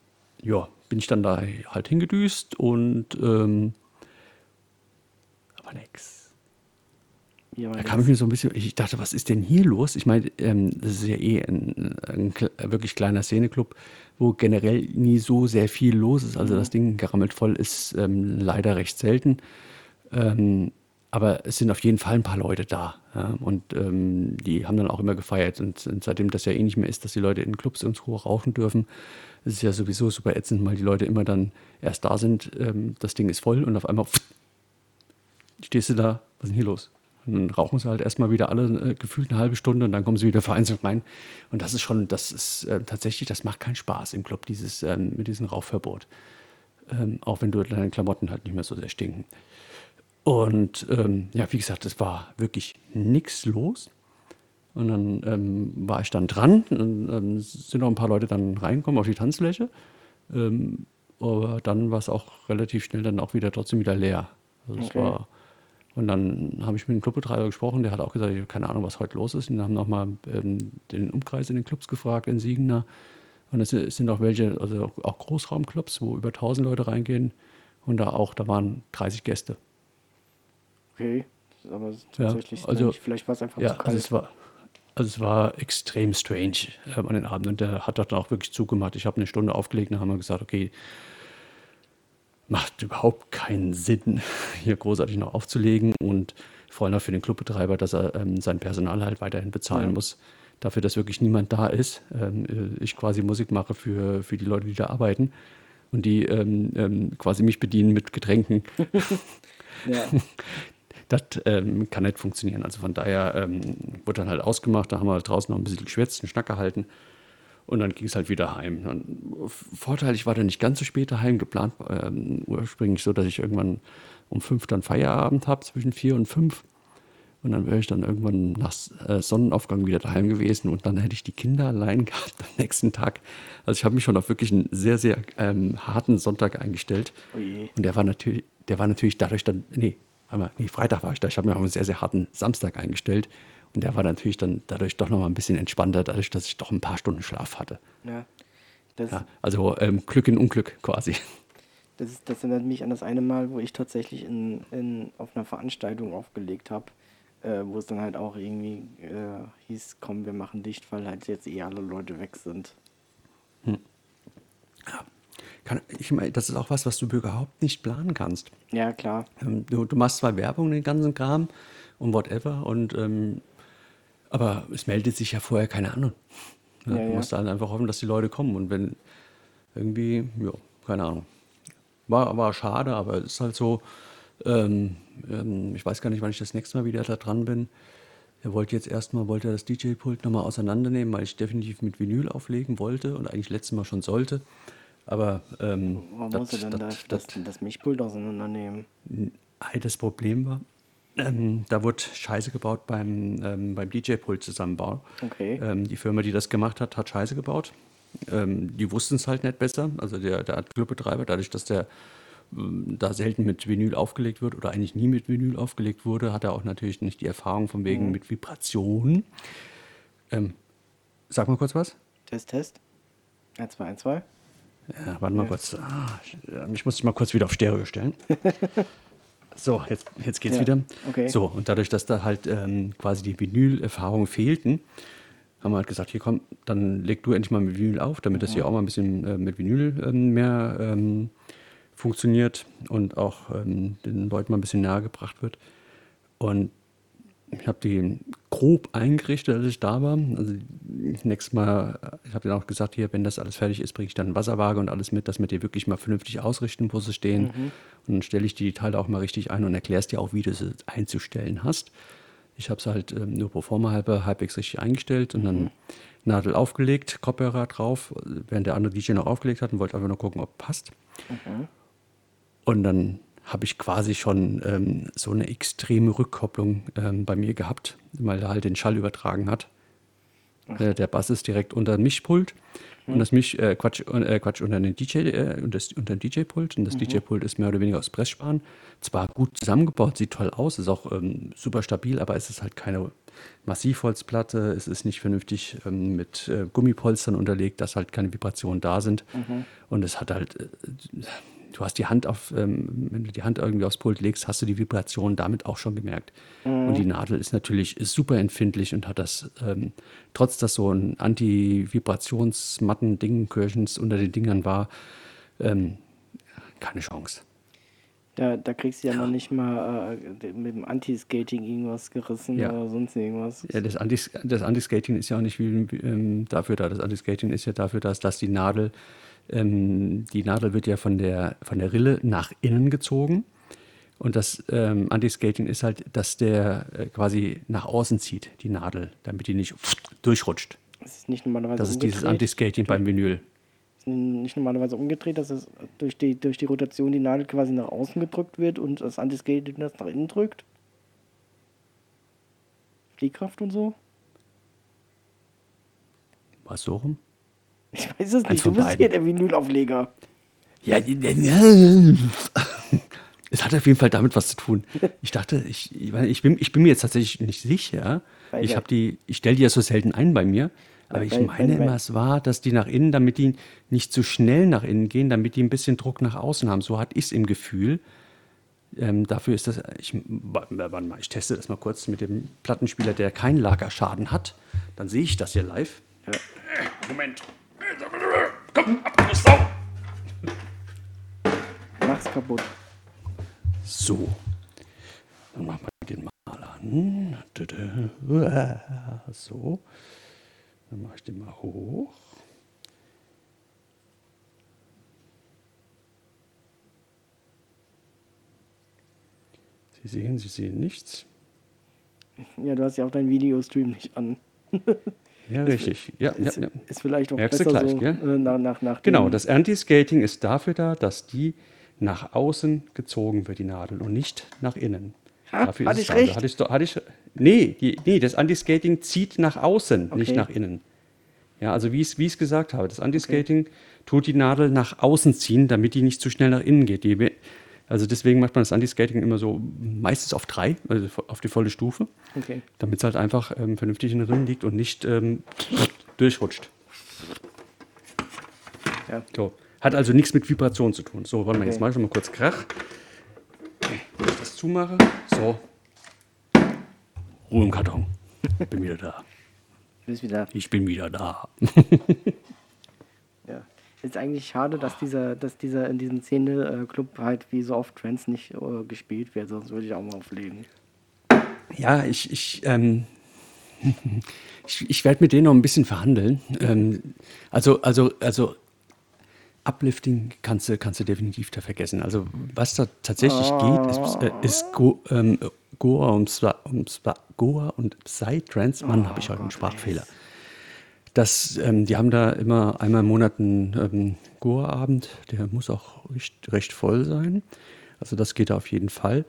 Speaker 3: ja, bin ich dann da halt hingedüst und ähm,
Speaker 2: Wie war
Speaker 3: Da kam ich mir so ein bisschen, ich dachte, was ist denn hier los? Ich meine, ähm, das ist ja eh ein, ein wirklich kleiner Szeneclub, wo generell nie so sehr viel los ist. Also das Ding gerammelt voll ist ähm, leider recht selten. Ähm, aber es sind auf jeden Fall ein paar Leute da. Ja? Und ähm, die haben dann auch immer gefeiert. Und, und seitdem das ja eh nicht mehr ist, dass die Leute in Clubs und so rauchen dürfen, ist es ja sowieso super ätzend, weil die Leute immer dann erst da sind, ähm, das Ding ist voll und auf einmal stehst du da, was ist denn hier los? Und dann rauchen sie halt erstmal wieder alle äh, gefühlt eine halbe Stunde und dann kommen sie wieder vereinzelt rein. Und das ist schon, das ist äh, tatsächlich, das macht keinen Spaß im Club, dieses, ähm, mit diesem Rauchverbot. Ähm, auch wenn du deine Klamotten halt nicht mehr so sehr stinken. Und ähm, ja, wie gesagt, es war wirklich nichts los. Und dann ähm, war ich dann dran und ähm, sind noch ein paar Leute dann reingekommen auf die Tanzfläche. Ähm, aber dann war es auch relativ schnell dann auch wieder trotzdem wieder leer. Also es
Speaker 2: Okay.
Speaker 3: war, und dann habe ich mit dem Clubbetreiber gesprochen, der hat auch gesagt, ich habe keine Ahnung, was heute los ist. Und dann haben nochmal ähm, den Umkreis in den Clubs gefragt, in Siegener. Und es sind auch welche, also auch- Großraumclubs, wo über 1000 Leute reingehen. Und da auch, da waren 30 Gäste.
Speaker 2: Okay, aber ist
Speaker 3: Ja,
Speaker 2: tatsächlich
Speaker 3: also-
Speaker 2: strange. vielleicht war es einfach
Speaker 3: Ja,
Speaker 2: zu
Speaker 3: also
Speaker 2: kalt.
Speaker 3: es war, also es war extrem strange ähm, an den Abend. Und der hat dann auch wirklich zugemacht. Ich habe eine Stunde aufgelegt, dann haben wir gesagt, okay, macht überhaupt keinen Sinn, hier großartig noch aufzulegen. Und vor allem auch für den Clubbetreiber, dass er ähm, sein Personal halt weiterhin bezahlen
Speaker 2: Ja.
Speaker 3: muss. Dafür, dass wirklich niemand da ist. Ähm, äh, ich quasi Musik mache für, für die Leute, die da arbeiten. Und die ähm, ähm, quasi mich bedienen mit Getränken.
Speaker 2: ja.
Speaker 3: Das ähm, kann nicht funktionieren. Also von daher ähm, wurde dann halt ausgemacht, da haben wir draußen noch ein bisschen geschwätzt, einen Schnack gehalten und dann ging es halt wieder heim. Dann, Vorteil, ich war dann nicht ganz so spät daheim geplant, ähm, ursprünglich so, dass ich irgendwann um fünf dann Feierabend habe, zwischen vier und fünf. Und dann wäre ich dann irgendwann nach äh, Sonnenaufgang wieder daheim gewesen und dann hätte ich die Kinder allein gehabt am nächsten Tag. Also ich habe mich schon auf wirklich einen sehr, sehr ähm, harten Sonntag eingestellt.
Speaker 2: Oh je.
Speaker 3: Und der war natürlich, der war natürlich dadurch dann, nee, einmal, nee, Freitag war ich da. Ich habe mir auch einen sehr, sehr harten Samstag eingestellt. Und der war natürlich dann dadurch doch nochmal ein bisschen entspannter, dadurch, dass ich doch ein paar Stunden Schlaf hatte.
Speaker 2: Ja.
Speaker 3: Ja, also ähm, Glück in Unglück quasi.
Speaker 2: das, ist, das erinnert mich an das eine Mal, wo ich tatsächlich in, in, auf einer Veranstaltung aufgelegt habe. äh, wo es dann halt auch irgendwie äh, hieß, komm, wir machen dicht, weil halt jetzt eh alle Leute weg sind.
Speaker 3: Kann, ich meine, das ist auch was, was du überhaupt nicht planen kannst.
Speaker 2: Ja, klar.
Speaker 3: Ähm, du, du machst zwar Werbung, den ganzen Kram und whatever, und, ähm, aber es meldet sich ja vorher keine anderen. Ja,
Speaker 2: Ja,
Speaker 3: du
Speaker 2: ja.
Speaker 3: musst dann einfach hoffen, dass die Leute kommen. Und wenn irgendwie, ja, keine Ahnung. War, war schade, aber es ist halt so, ähm, ähm, ich weiß gar nicht, wann ich das nächste Mal wieder da dran bin. Er wollte jetzt erstmal, wollte er das DJ-Pult nochmal auseinandernehmen, weil ich definitiv mit Vinyl auflegen wollte und eigentlich letztes Mal schon sollte. Aber ähm,
Speaker 2: Warum
Speaker 3: das-
Speaker 2: muss er denn
Speaker 3: das-
Speaker 2: das, das, das Mischpult auseinandernehmen?
Speaker 3: Ei, das Problem war, ähm, da wurde Scheiße gebaut beim, ähm, beim DJ-Pult-Zusammenbau.
Speaker 2: Okay.
Speaker 3: Ähm, die Firma, die das gemacht hat, hat Scheiße gebaut. Ähm, die wussten es halt nicht besser. Also der, der Clubbetreiber, dadurch, dass der ähm, da selten mit Vinyl aufgelegt wird oder eigentlich nie mit Vinyl aufgelegt wurde, hat er auch natürlich nicht die Erfahrung von wegen mit Vibration. Ähm, sag mal kurz was.
Speaker 2: Test, Test. 1, 2, 1, 2.
Speaker 3: Ja, warte mal kurz. Ah, ich, ich muss mal kurz wieder auf Stereo stellen. so, jetzt, jetzt geht's
Speaker 2: Ja,
Speaker 3: wieder.
Speaker 2: okay.
Speaker 3: So, und dadurch, dass da halt ähm, quasi die Vinyl-Erfahrungen fehlten, haben wir halt gesagt, hier komm, dann leg du endlich mal mit Vinyl auf, damit das hier auch mal ein bisschen äh, mit Vinyl ähm, mehr ähm, funktioniert und auch ähm, den Leuten mal ein bisschen nahe gebracht wird. Und ich habe die grob eingerichtet, als ich da war. Also nächstes Mal, ich habe dann auch gesagt, hier, wenn das alles fertig ist, bringe ich dann Wasserwaage und alles mit, dass wir die wirklich mal vernünftig ausrichten, wo sie stehen. Und dann stelle ich die Teile auch mal richtig ein und erklärst dir auch, wie du sie einzustellen hast. Ich habe es halt ähm, nur pro forma halber halbwegs richtig eingestellt und dann Nadel aufgelegt, Kopfhörer drauf, während der andere DJ noch aufgelegt hat und wollte einfach nur gucken, ob passt. Und dann habe ich quasi schon ähm, so eine extreme Rückkopplung ähm, bei mir gehabt, weil er halt den Schall übertragen hat. Äh, der Bass ist direkt unter dem Mischpult und das Misch, äh, Quatsch, äh, Quatsch unter den DJ, äh, und das, unter den DJ-Pult und das DJ-Pult ist mehr oder weniger aus Pressspan. Zwar gut zusammengebaut, sieht toll aus, ist auch ähm, super stabil, aber es ist halt keine Massivholzplatte, es ist nicht vernünftig ähm, mit äh, Gummipolstern unterlegt, dass halt keine Vibrationen da sind. Und es hat halt äh, du hast die Hand auf, ähm, wenn du die Hand irgendwie aufs Pult legst, hast du die Vibration damit auch schon gemerkt. Und die Nadel ist natürlich ist super empfindlich und hat das, ähm, trotz dass so ein Anti-Vibrationsmatten-Ding Kirchens unter den Dingern war, ähm, keine Chance.
Speaker 2: Da, da kriegst du ja, noch nicht mal äh, mit dem Anti-Skating irgendwas gerissen
Speaker 3: Ja.
Speaker 2: oder sonst irgendwas.
Speaker 3: Ja, das das Anti-Skating ist ja auch nicht wie, ähm, dafür da. Das Anti-Skating ist ja dafür, dass, dass die Nadel, ähm, die Nadel wird ja von der, von der Rille nach innen gezogen. Und das ähm, Anti-Skating ist halt, dass der äh, quasi nach außen zieht, die Nadel, damit die nicht durchrutscht.
Speaker 2: Es ist nicht normalerweise
Speaker 3: Das ist dieses
Speaker 2: umgedreht.
Speaker 3: Anti-Skating beim Vinyl.
Speaker 2: Es ist nicht normalerweise umgedreht, dass es durch die, durch die Rotation die Nadel quasi nach außen gedrückt wird und das Anti-Skating das nach innen drückt. Fliehkraft und so.
Speaker 3: Was so rum?
Speaker 2: Ich weiß es nicht.
Speaker 3: von
Speaker 2: Du bist
Speaker 3: beiden.
Speaker 2: hier der Vinylaufleger.
Speaker 3: Ja, ja. Es hat auf jeden Fall damit was zu tun. Ich dachte, ich, ich, bin, ich bin mir jetzt tatsächlich nicht sicher.
Speaker 2: Weil
Speaker 3: Ich habe die, ich stelle die ja so selten ein bei mir. Aber ich meine immer, es war, dass die nach innen, damit die nicht zu schnell nach innen gehen, damit die ein bisschen Druck nach außen haben. So hatte ich es im Gefühl. Ähm, dafür ist das, ich, wa- warte mal, ich teste das mal kurz mit dem Plattenspieler, der keinen Lagerschaden hat. Dann sehe ich das hier live. Moment. Komm, ab, du Sau!
Speaker 2: Mach's kaputt.
Speaker 3: So. Dann machen wir den mal an. So. Dann mache ich den mal hoch. Sie sehen, Sie sehen nichts.
Speaker 2: Ja, du hast ja auch deinen Videostream nicht an.
Speaker 3: Ja, richtig. Ja, ja,
Speaker 2: Ist,
Speaker 3: ja.
Speaker 2: ist vielleicht auch
Speaker 3: Merkst du
Speaker 2: besser
Speaker 3: gleich,
Speaker 2: so
Speaker 3: gell?
Speaker 2: äh, nach, nach, nach
Speaker 3: Genau, das Anti-Skating ist dafür da, dass die nach außen gezogen wird, die Nadel, und nicht nach innen.
Speaker 2: Ha,
Speaker 3: Dafür
Speaker 2: hatte
Speaker 3: ist
Speaker 2: ich
Speaker 3: es da.
Speaker 2: Recht?
Speaker 3: Hatte ich, hatte ich, nee, die, nee, das Anti-Skating zieht nach außen, nicht
Speaker 2: Okay.
Speaker 3: nach innen. Ja, also wie ich es gesagt habe, das Anti-Skating tut die Nadel nach außen ziehen, damit die nicht zu schnell nach innen geht. Die, also deswegen macht man das Anti-Skating immer so meistens auf drei, also auf die volle Stufe,
Speaker 2: Okay.
Speaker 3: damit es halt einfach ähm, vernünftig in den Rinnen liegt und nicht ähm, durchrutscht.
Speaker 2: Ja.
Speaker 3: So. Hat also nichts mit Vibration zu tun. So, warte mal, jetzt
Speaker 2: Okay.
Speaker 3: mache ich schon mal kurz Krach. Wenn ich das zumache. So. Ruhe im Karton. Bin wieder da.
Speaker 2: Du bist wieder.
Speaker 3: Ich bin wieder da.
Speaker 2: Ist eigentlich schade, dass dieser, dass dieser in diesem Szene-Club halt wie so oft Trends nicht äh, gespielt wird, sonst würde ich auch mal auflegen.
Speaker 3: Ja, ich, ich, ähm, ich, ich werde mit denen noch ein bisschen verhandeln. Ähm, also, also, also Uplifting kannst du, kannst du definitiv da vergessen. Also was da tatsächlich geht, ist, äh, ist Go, ähm, Goa und Goa und Psytrance. Mann, habe ich heute einen Sprachfehler. Das, ähm, die haben da immer einmal im Monat einen ähm, Goa-Abend. Der muss auch recht, recht voll sein. Also das geht da auf jeden Fall.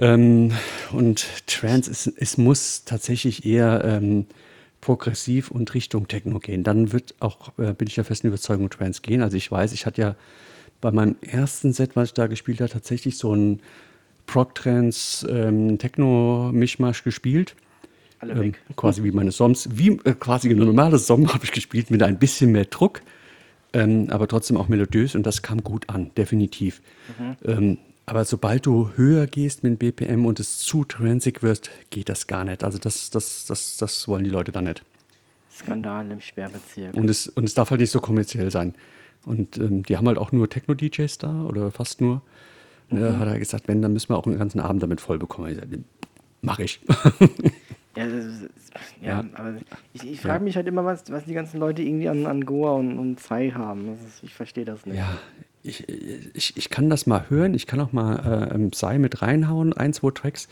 Speaker 3: Ähm, und Trance, es, es muss tatsächlich eher ähm, progressiv und Richtung Techno gehen. Dann wird auch, äh, bin ich der festen Überzeugung, Trance gehen. Also ich weiß, ich hatte ja bei meinem ersten Set, was ich da gespielt habe, tatsächlich so ein Prog-Trance ähm, gespielt.
Speaker 2: Alle
Speaker 3: Ähm,
Speaker 2: weg.
Speaker 3: quasi wie meine Songs, wie äh, quasi eine normale Song habe ich gespielt mit ein bisschen mehr Druck, ähm, aber trotzdem auch melodiös und das kam gut an, definitiv. Ähm, aber sobald du höher gehst mit dem BPM und es zu transig wirst, geht das gar nicht. Also das, das, das, das wollen die Leute dann nicht.
Speaker 2: Skandal im Sperrbezirk.
Speaker 3: Und es, und es darf halt nicht so kommerziell sein. Und ähm, die haben halt auch nur Techno-DJs da oder fast nur. Und da hat er gesagt, wenn, dann müssen wir auch einen ganzen Abend damit voll bekommen. Ich gesagt, mach ich.
Speaker 2: Ja, das ist, ja,
Speaker 3: Ja.
Speaker 2: aber ich, ich frage mich halt immer, was, was die ganzen Leute irgendwie an, an Goa und, und Zai haben. Das ist, ich verstehe das nicht.
Speaker 3: Ja, ich, ich, ich kann das mal hören. Ich kann auch mal äh, Sai mit reinhauen, ein, zwei Tracks.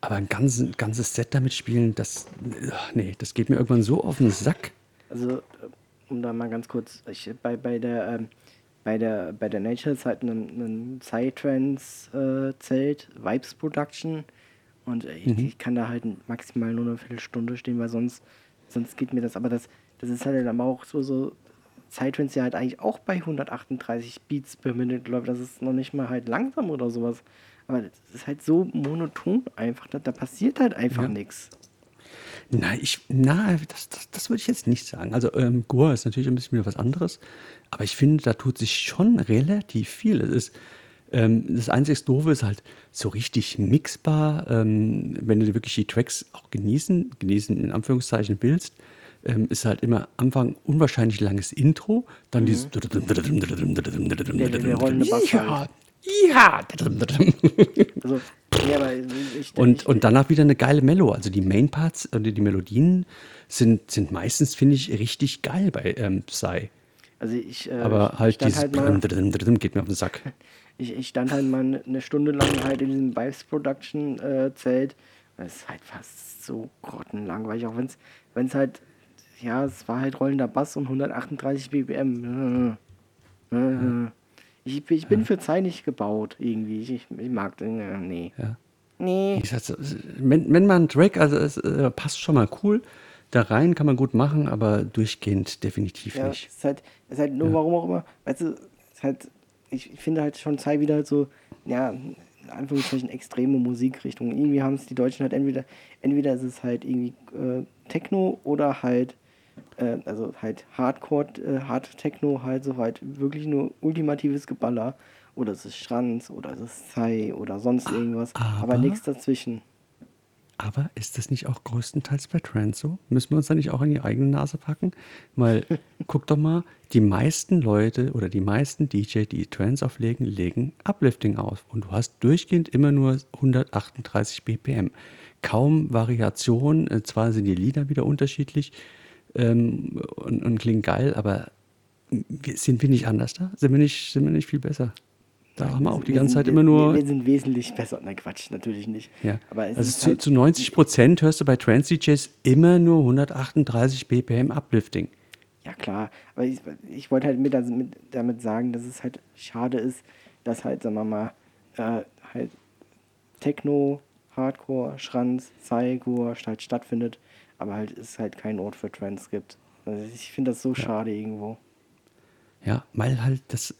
Speaker 3: Aber ein ganzes, ganzes Set damit spielen, das, äh, nee, das geht mir irgendwann so auf den Sack.
Speaker 2: Also, äh, um da mal ganz kurz, ich, bei, bei der, ähm, bei der, bei der Nature ist halt ein, ein Psytrance-Zelt, Vibes Production. Und äh, ich, ich kann da halt maximal nur eine Viertelstunde stehen, weil sonst, sonst geht mir das. Aber das, das ist halt dann auch so, so Psytrance ja halt eigentlich auch bei 138 Beats per Minute läuft. Das ist noch nicht mal halt langsam oder sowas. Aber das ist halt so monoton einfach. Da, da passiert halt einfach
Speaker 3: Ja.
Speaker 2: nichts.
Speaker 3: Na, ich, na, das, das, das würde ich jetzt nicht sagen. Also ähm, Goa ist natürlich ein bisschen wieder was anderes, aber ich finde, da tut sich schon relativ viel. Es ist, ähm, das einzige Doofe ist halt so richtig mixbar, ähm, wenn du wirklich die Tracks auch genießen, genießen in Anführungszeichen willst, ähm, ist halt immer am Anfang unwahrscheinlich langes Intro, dann dieses
Speaker 2: rollende Bass
Speaker 3: ja, ja,
Speaker 2: Also, aber ich,
Speaker 3: und,
Speaker 2: ich,
Speaker 3: und danach wieder eine geile Mello. Also die Mainparts, also die Melodien sind, sind meistens, finde ich, richtig geil bei ähm, Psy.
Speaker 2: also ich, äh,
Speaker 3: Aber halt dieses
Speaker 2: halt
Speaker 3: geht mir auf den Sack.
Speaker 2: Ich, ich stand halt mal eine Stunde lang halt in diesem Vibes Production äh, Zelt. Das ist halt fast so grottenlangweilig, auch wenn es wenn es halt, ja, es war halt rollender Bass und 138 BPM. Äh, äh. Ich, ich bin für Zeit nicht gebaut, irgendwie. Ich, ich, ich mag, äh, nee.
Speaker 3: Ja.
Speaker 2: Nee.
Speaker 3: Ich sag so, wenn, wenn man Drake, also es äh, passt schon mal cool, da rein kann man gut machen, aber durchgehend definitiv
Speaker 2: Ja,
Speaker 3: nicht.
Speaker 2: ist halt, ist halt nur, warum auch immer, weißt du, ist halt, ich, ich finde halt schon Zeit wieder halt so, ja, in Anführungszeichen extreme Musikrichtung. Irgendwie haben es die Deutschen halt entweder, entweder ist es halt irgendwie äh, Techno oder halt, äh, also halt Hardcore, äh, Hard Techno, halt so halt wirklich nur ultimatives Geballer. Oder es ist Schranz oder es ist Sai oder sonst irgendwas, aber,
Speaker 3: aber-
Speaker 2: nichts dazwischen.
Speaker 3: Aber ist das nicht auch größtenteils bei Trance so? Müssen wir uns da nicht auch in die eigene Nase packen? Weil, guck doch mal, die meisten Leute oder die meisten DJ, die Trance auflegen, legen Uplifting auf. Und du hast durchgehend immer nur 138 BPM. Kaum Variation, äh, zwar sind die Lieder wieder unterschiedlich ähm, und, und klingen geil, aber wir- sind wir nicht anders da? Sind wir nicht, sind wir nicht viel besser? Da haben wir auch die ganze
Speaker 2: sind-
Speaker 3: Zeit immer nur.
Speaker 2: Wir, sind wesentlich besser. Nein, Quatsch, natürlich nicht.
Speaker 3: Ja.
Speaker 2: Aber es
Speaker 3: also
Speaker 2: ist
Speaker 3: zu,
Speaker 2: halt,
Speaker 3: zu 90 Prozent hörst du bei Trance-DJs immer nur 138 BPM Uplifting.
Speaker 2: Ja, klar. Aber ich, ich wollte halt mit, also mit, damit sagen, dass es halt schade ist, dass halt, sagen wir mal, äh, halt Techno, Hardcore, Schranz, Zeigur halt stattfindet, aber halt es halt keinen Ort für Trance gibt. Also ich finde das so schade irgendwo.
Speaker 3: Ja, weil halt das,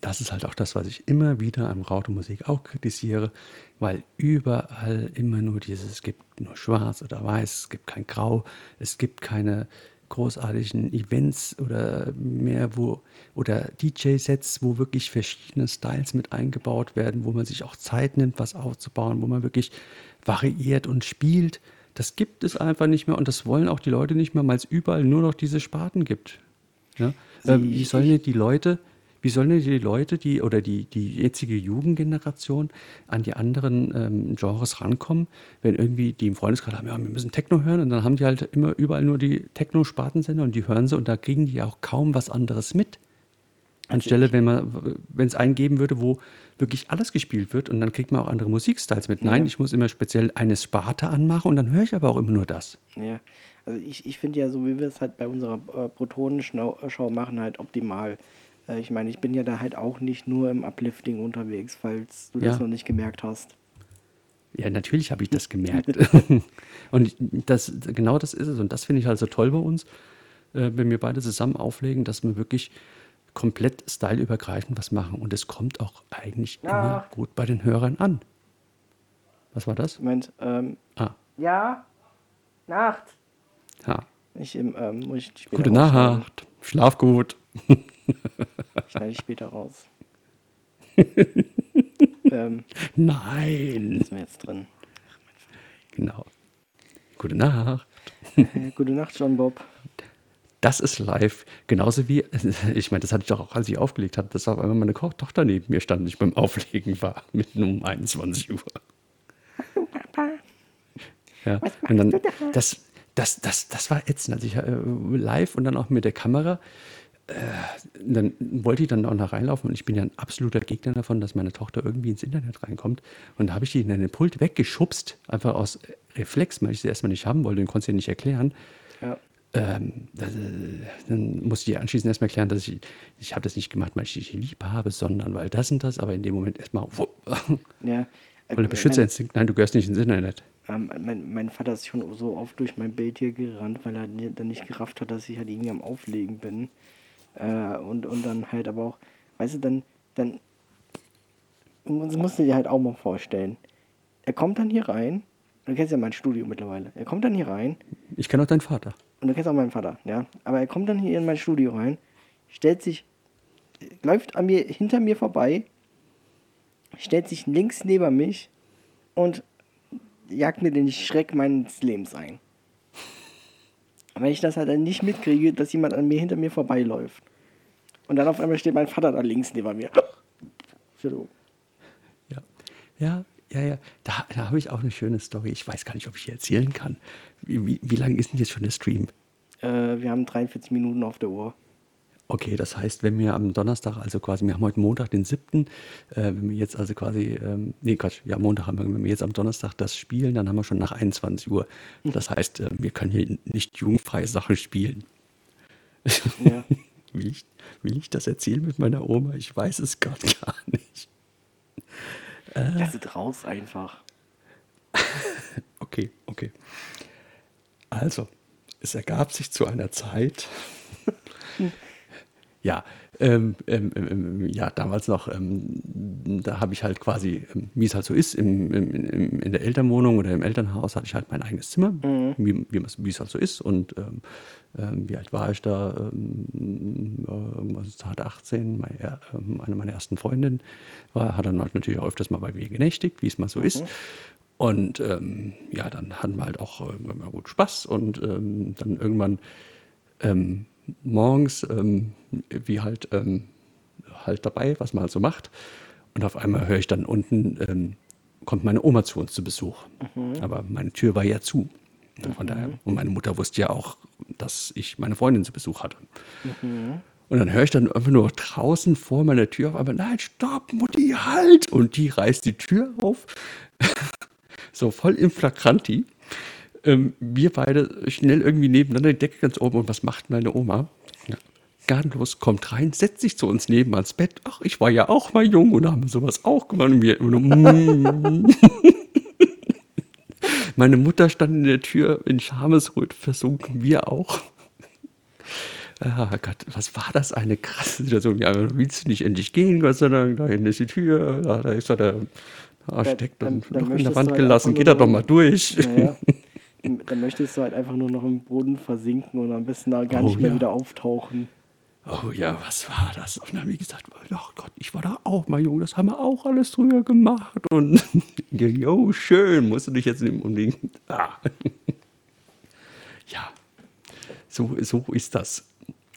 Speaker 3: das ist halt auch das, was ich immer wieder am Rautemusik auch kritisiere, weil überall immer nur dieses, es gibt nur schwarz oder weiß, es gibt kein Grau, es gibt keine großartigen Events oder mehr wo oder DJ-Sets, wo wirklich verschiedene Styles mit eingebaut werden, wo man sich auch Zeit nimmt, was aufzubauen, wo man wirklich variiert und spielt. Das gibt es einfach nicht mehr und das wollen auch die Leute nicht mehr, weil es überall nur noch diese Sparten gibt. Ja? Ähm, wie sollen denn die Leute, wie sollen denn die Leute, die oder die, die jetzige Jugendgeneration an die anderen ähm, Genres rankommen, wenn irgendwie die im Freundeskreis haben, ja, wir müssen Techno hören und dann haben die halt immer überall nur die Techno-Spartensender und die hören sie und da kriegen die auch kaum was anderes mit. Anstelle, wenn man, wenn es einen geben würde, wo wirklich alles gespielt wird und dann kriegt man auch andere Musikstyles mit. Nein,
Speaker 2: Ja.
Speaker 3: ich muss immer speziell eine Sparte anmachen und dann höre ich aber auch immer nur das.
Speaker 2: Ja, also ich, ich finde ja, so wie wir es halt bei unserer äh, Protonenschau machen, halt optimal. Äh, ich meine, ich bin ja da halt auch nicht nur im Uplifting unterwegs, falls du das
Speaker 3: Ja.
Speaker 2: noch nicht gemerkt hast.
Speaker 3: Ja, natürlich habe ich das gemerkt. und das, genau das ist es. Und das finde ich halt so toll bei uns, äh, wenn wir beide zusammen auflegen, dass wir wirklich komplett styleübergreifend was machen. Und es kommt auch eigentlich immer
Speaker 2: Ja.
Speaker 3: gut bei den Hörern an. Was war das?
Speaker 2: Du meinst, ähm,
Speaker 3: Ah,
Speaker 2: ja, Nacht.
Speaker 3: ja.
Speaker 2: Ich, ähm, ich
Speaker 3: Gute. Nacht. Schlaf gut.
Speaker 2: Schneide ich später raus. ähm,
Speaker 3: Nein.
Speaker 2: ist mir jetzt drin.
Speaker 3: Genau. Gute Nacht.
Speaker 2: Gute Nacht, John Bob.
Speaker 3: Das ist live. Genauso wie, ich meine, das hatte ich doch auch, als ich aufgelegt habe, dass auf einmal meine Tochter neben mir stand und ich beim Auflegen war, mitten um 21 Uhr. Ja, und dann, das, das, das, das war ätzend. Also ich äh, live und dann auch mit der Kamera. Äh, dann wollte ich dann auch noch reinlaufen und ich bin ja ein absoluter Gegner davon, dass meine Tochter irgendwie ins Internet reinkommt. Und da habe ich die in den Pult weggeschubst, einfach aus Reflex, weil ich sie erstmal nicht haben wollte und konnte sie nicht erklären.
Speaker 2: Ja.
Speaker 3: Ähm, das, äh, dann musste ich anschließend erstmal erklären, dass ich, ich habe das nicht gemacht, weil ich dich lieb habe, sondern weil das und das, aber in dem Moment erstmal,
Speaker 2: Ja. Äh,
Speaker 3: weil der Beschützerinstinkt, nein, du gehörst nicht ins Internet.
Speaker 2: Ähm, mein, mein Vater ist schon so oft durch mein Bild hier gerannt, weil er dann nicht gerafft hat, dass ich halt irgendwie am Auflegen bin. Äh, und, und dann halt aber auch, weißt du, dann, dann, das musst du dir halt auch mal vorstellen. Er kommt dann hier rein, du kennst ja mein Studio mittlerweile, er kommt dann hier rein,
Speaker 3: Ich kenne auch deinen Vater.
Speaker 2: und du kennst auch meinen Vater, ja, aber er kommt dann hier in mein Studio rein, stellt sich, läuft an mir, hinter mir vorbei, stellt sich links neben mich und jagt mir den Schreck meines Lebens ein. Wenn ich das halt dann nicht mitkriege, dass jemand an mir hinter mir vorbeiläuft. Und dann auf einmal steht mein Vater da links neben mir. So.
Speaker 3: Ja, ja, ja, ja. Da, da habe ich auch eine schöne Story. Ich weiß gar nicht, ob ich die erzählen kann. Wie, wie, wie lange ist denn jetzt schon der Stream?
Speaker 2: Äh, wir haben 43 Minuten auf der Uhr.
Speaker 3: Okay, das heißt, wenn wir am Donnerstag, also quasi, wir haben heute Montag, den 7., äh, wenn wir jetzt also quasi, ähm, nee, Quatsch, ja, Montag haben wir, wenn wir jetzt am Donnerstag das spielen, dann haben wir schon nach 21 Uhr. Das heißt, äh, wir können hier nicht jugendfreie Sachen spielen.
Speaker 2: Ja.
Speaker 3: Will ich, will ich das erzählen mit meiner Oma? Ich weiß es gerade gar nicht.
Speaker 2: Lass es raus einfach.
Speaker 3: Okay, okay. Also, es ergab sich zu einer Zeit, ja, ähm, ähm, ähm, ja, damals noch, ähm, da habe ich halt quasi, ähm, wie es halt so ist, im, im, im, in der Elternwohnung oder im Elternhaus hatte ich halt mein eigenes Zimmer, wie, wie, es- wie es halt so ist. Und ähm, ähm, wie alt war ich da? Ähm, irgendwas zart 18, meine, er- ähm, eine meiner ersten Freundinnen war, hat dann halt natürlich auch öfters mal bei mir genächtigt, wie es mal so ist. Und ähm, ja, dann hatten wir halt auch äh, immer gut Spaß und ähm, dann irgendwann ähm, morgens, ähm, wie halt, ähm, halt dabei, was man halt so macht. Und auf einmal höre ich dann unten, ähm, kommt meine Oma zu uns zu Besuch. Aber meine Tür war ja zu. Und Von daher, und meine Mutter wusste ja auch, dass ich meine Freundin zu Besuch hatte. Und dann höre ich dann einfach nur draußen vor meiner Tür auf einmal, nein, stopp, Mutti, halt! Und die reißt die Tür auf, so voll im Flagranti. Ähm, wir beide schnell irgendwie nebeneinander, die Decke ganz oben. Und was macht meine Oma? Ja. Kommt rein, setzt sich zu uns neben ans Bett. Ach, ich war ja auch mal jung und haben sowas auch gemacht. Und wir immer nur, mm. Meine Mutter stand in der Tür in Schamesröt versunken, wir auch. Ah Gott, was war das eine krasse Situation? Ja, willst du nicht endlich gehen? Gott sei Dank, da hinten ist die Tür, da, da ist er der Architekt
Speaker 2: dann-
Speaker 3: und
Speaker 2: dann
Speaker 3: noch in der Wand
Speaker 2: halt
Speaker 3: gelassen. Geht er doch mal durch.
Speaker 2: Naja. Dann möchtest du halt einfach nur noch im Boden versinken und am besten da gar
Speaker 3: Oh,
Speaker 2: nicht mehr
Speaker 3: ja.
Speaker 2: wieder auftauchen.
Speaker 3: Oh ja, was war das? Und dann, wie gesagt, ach Gott, ich war da auch mal jung, das haben wir auch alles früher gemacht. Und jo, schön, musst du dich jetzt nicht unbedingt. Ah. Ja, so, so ist das.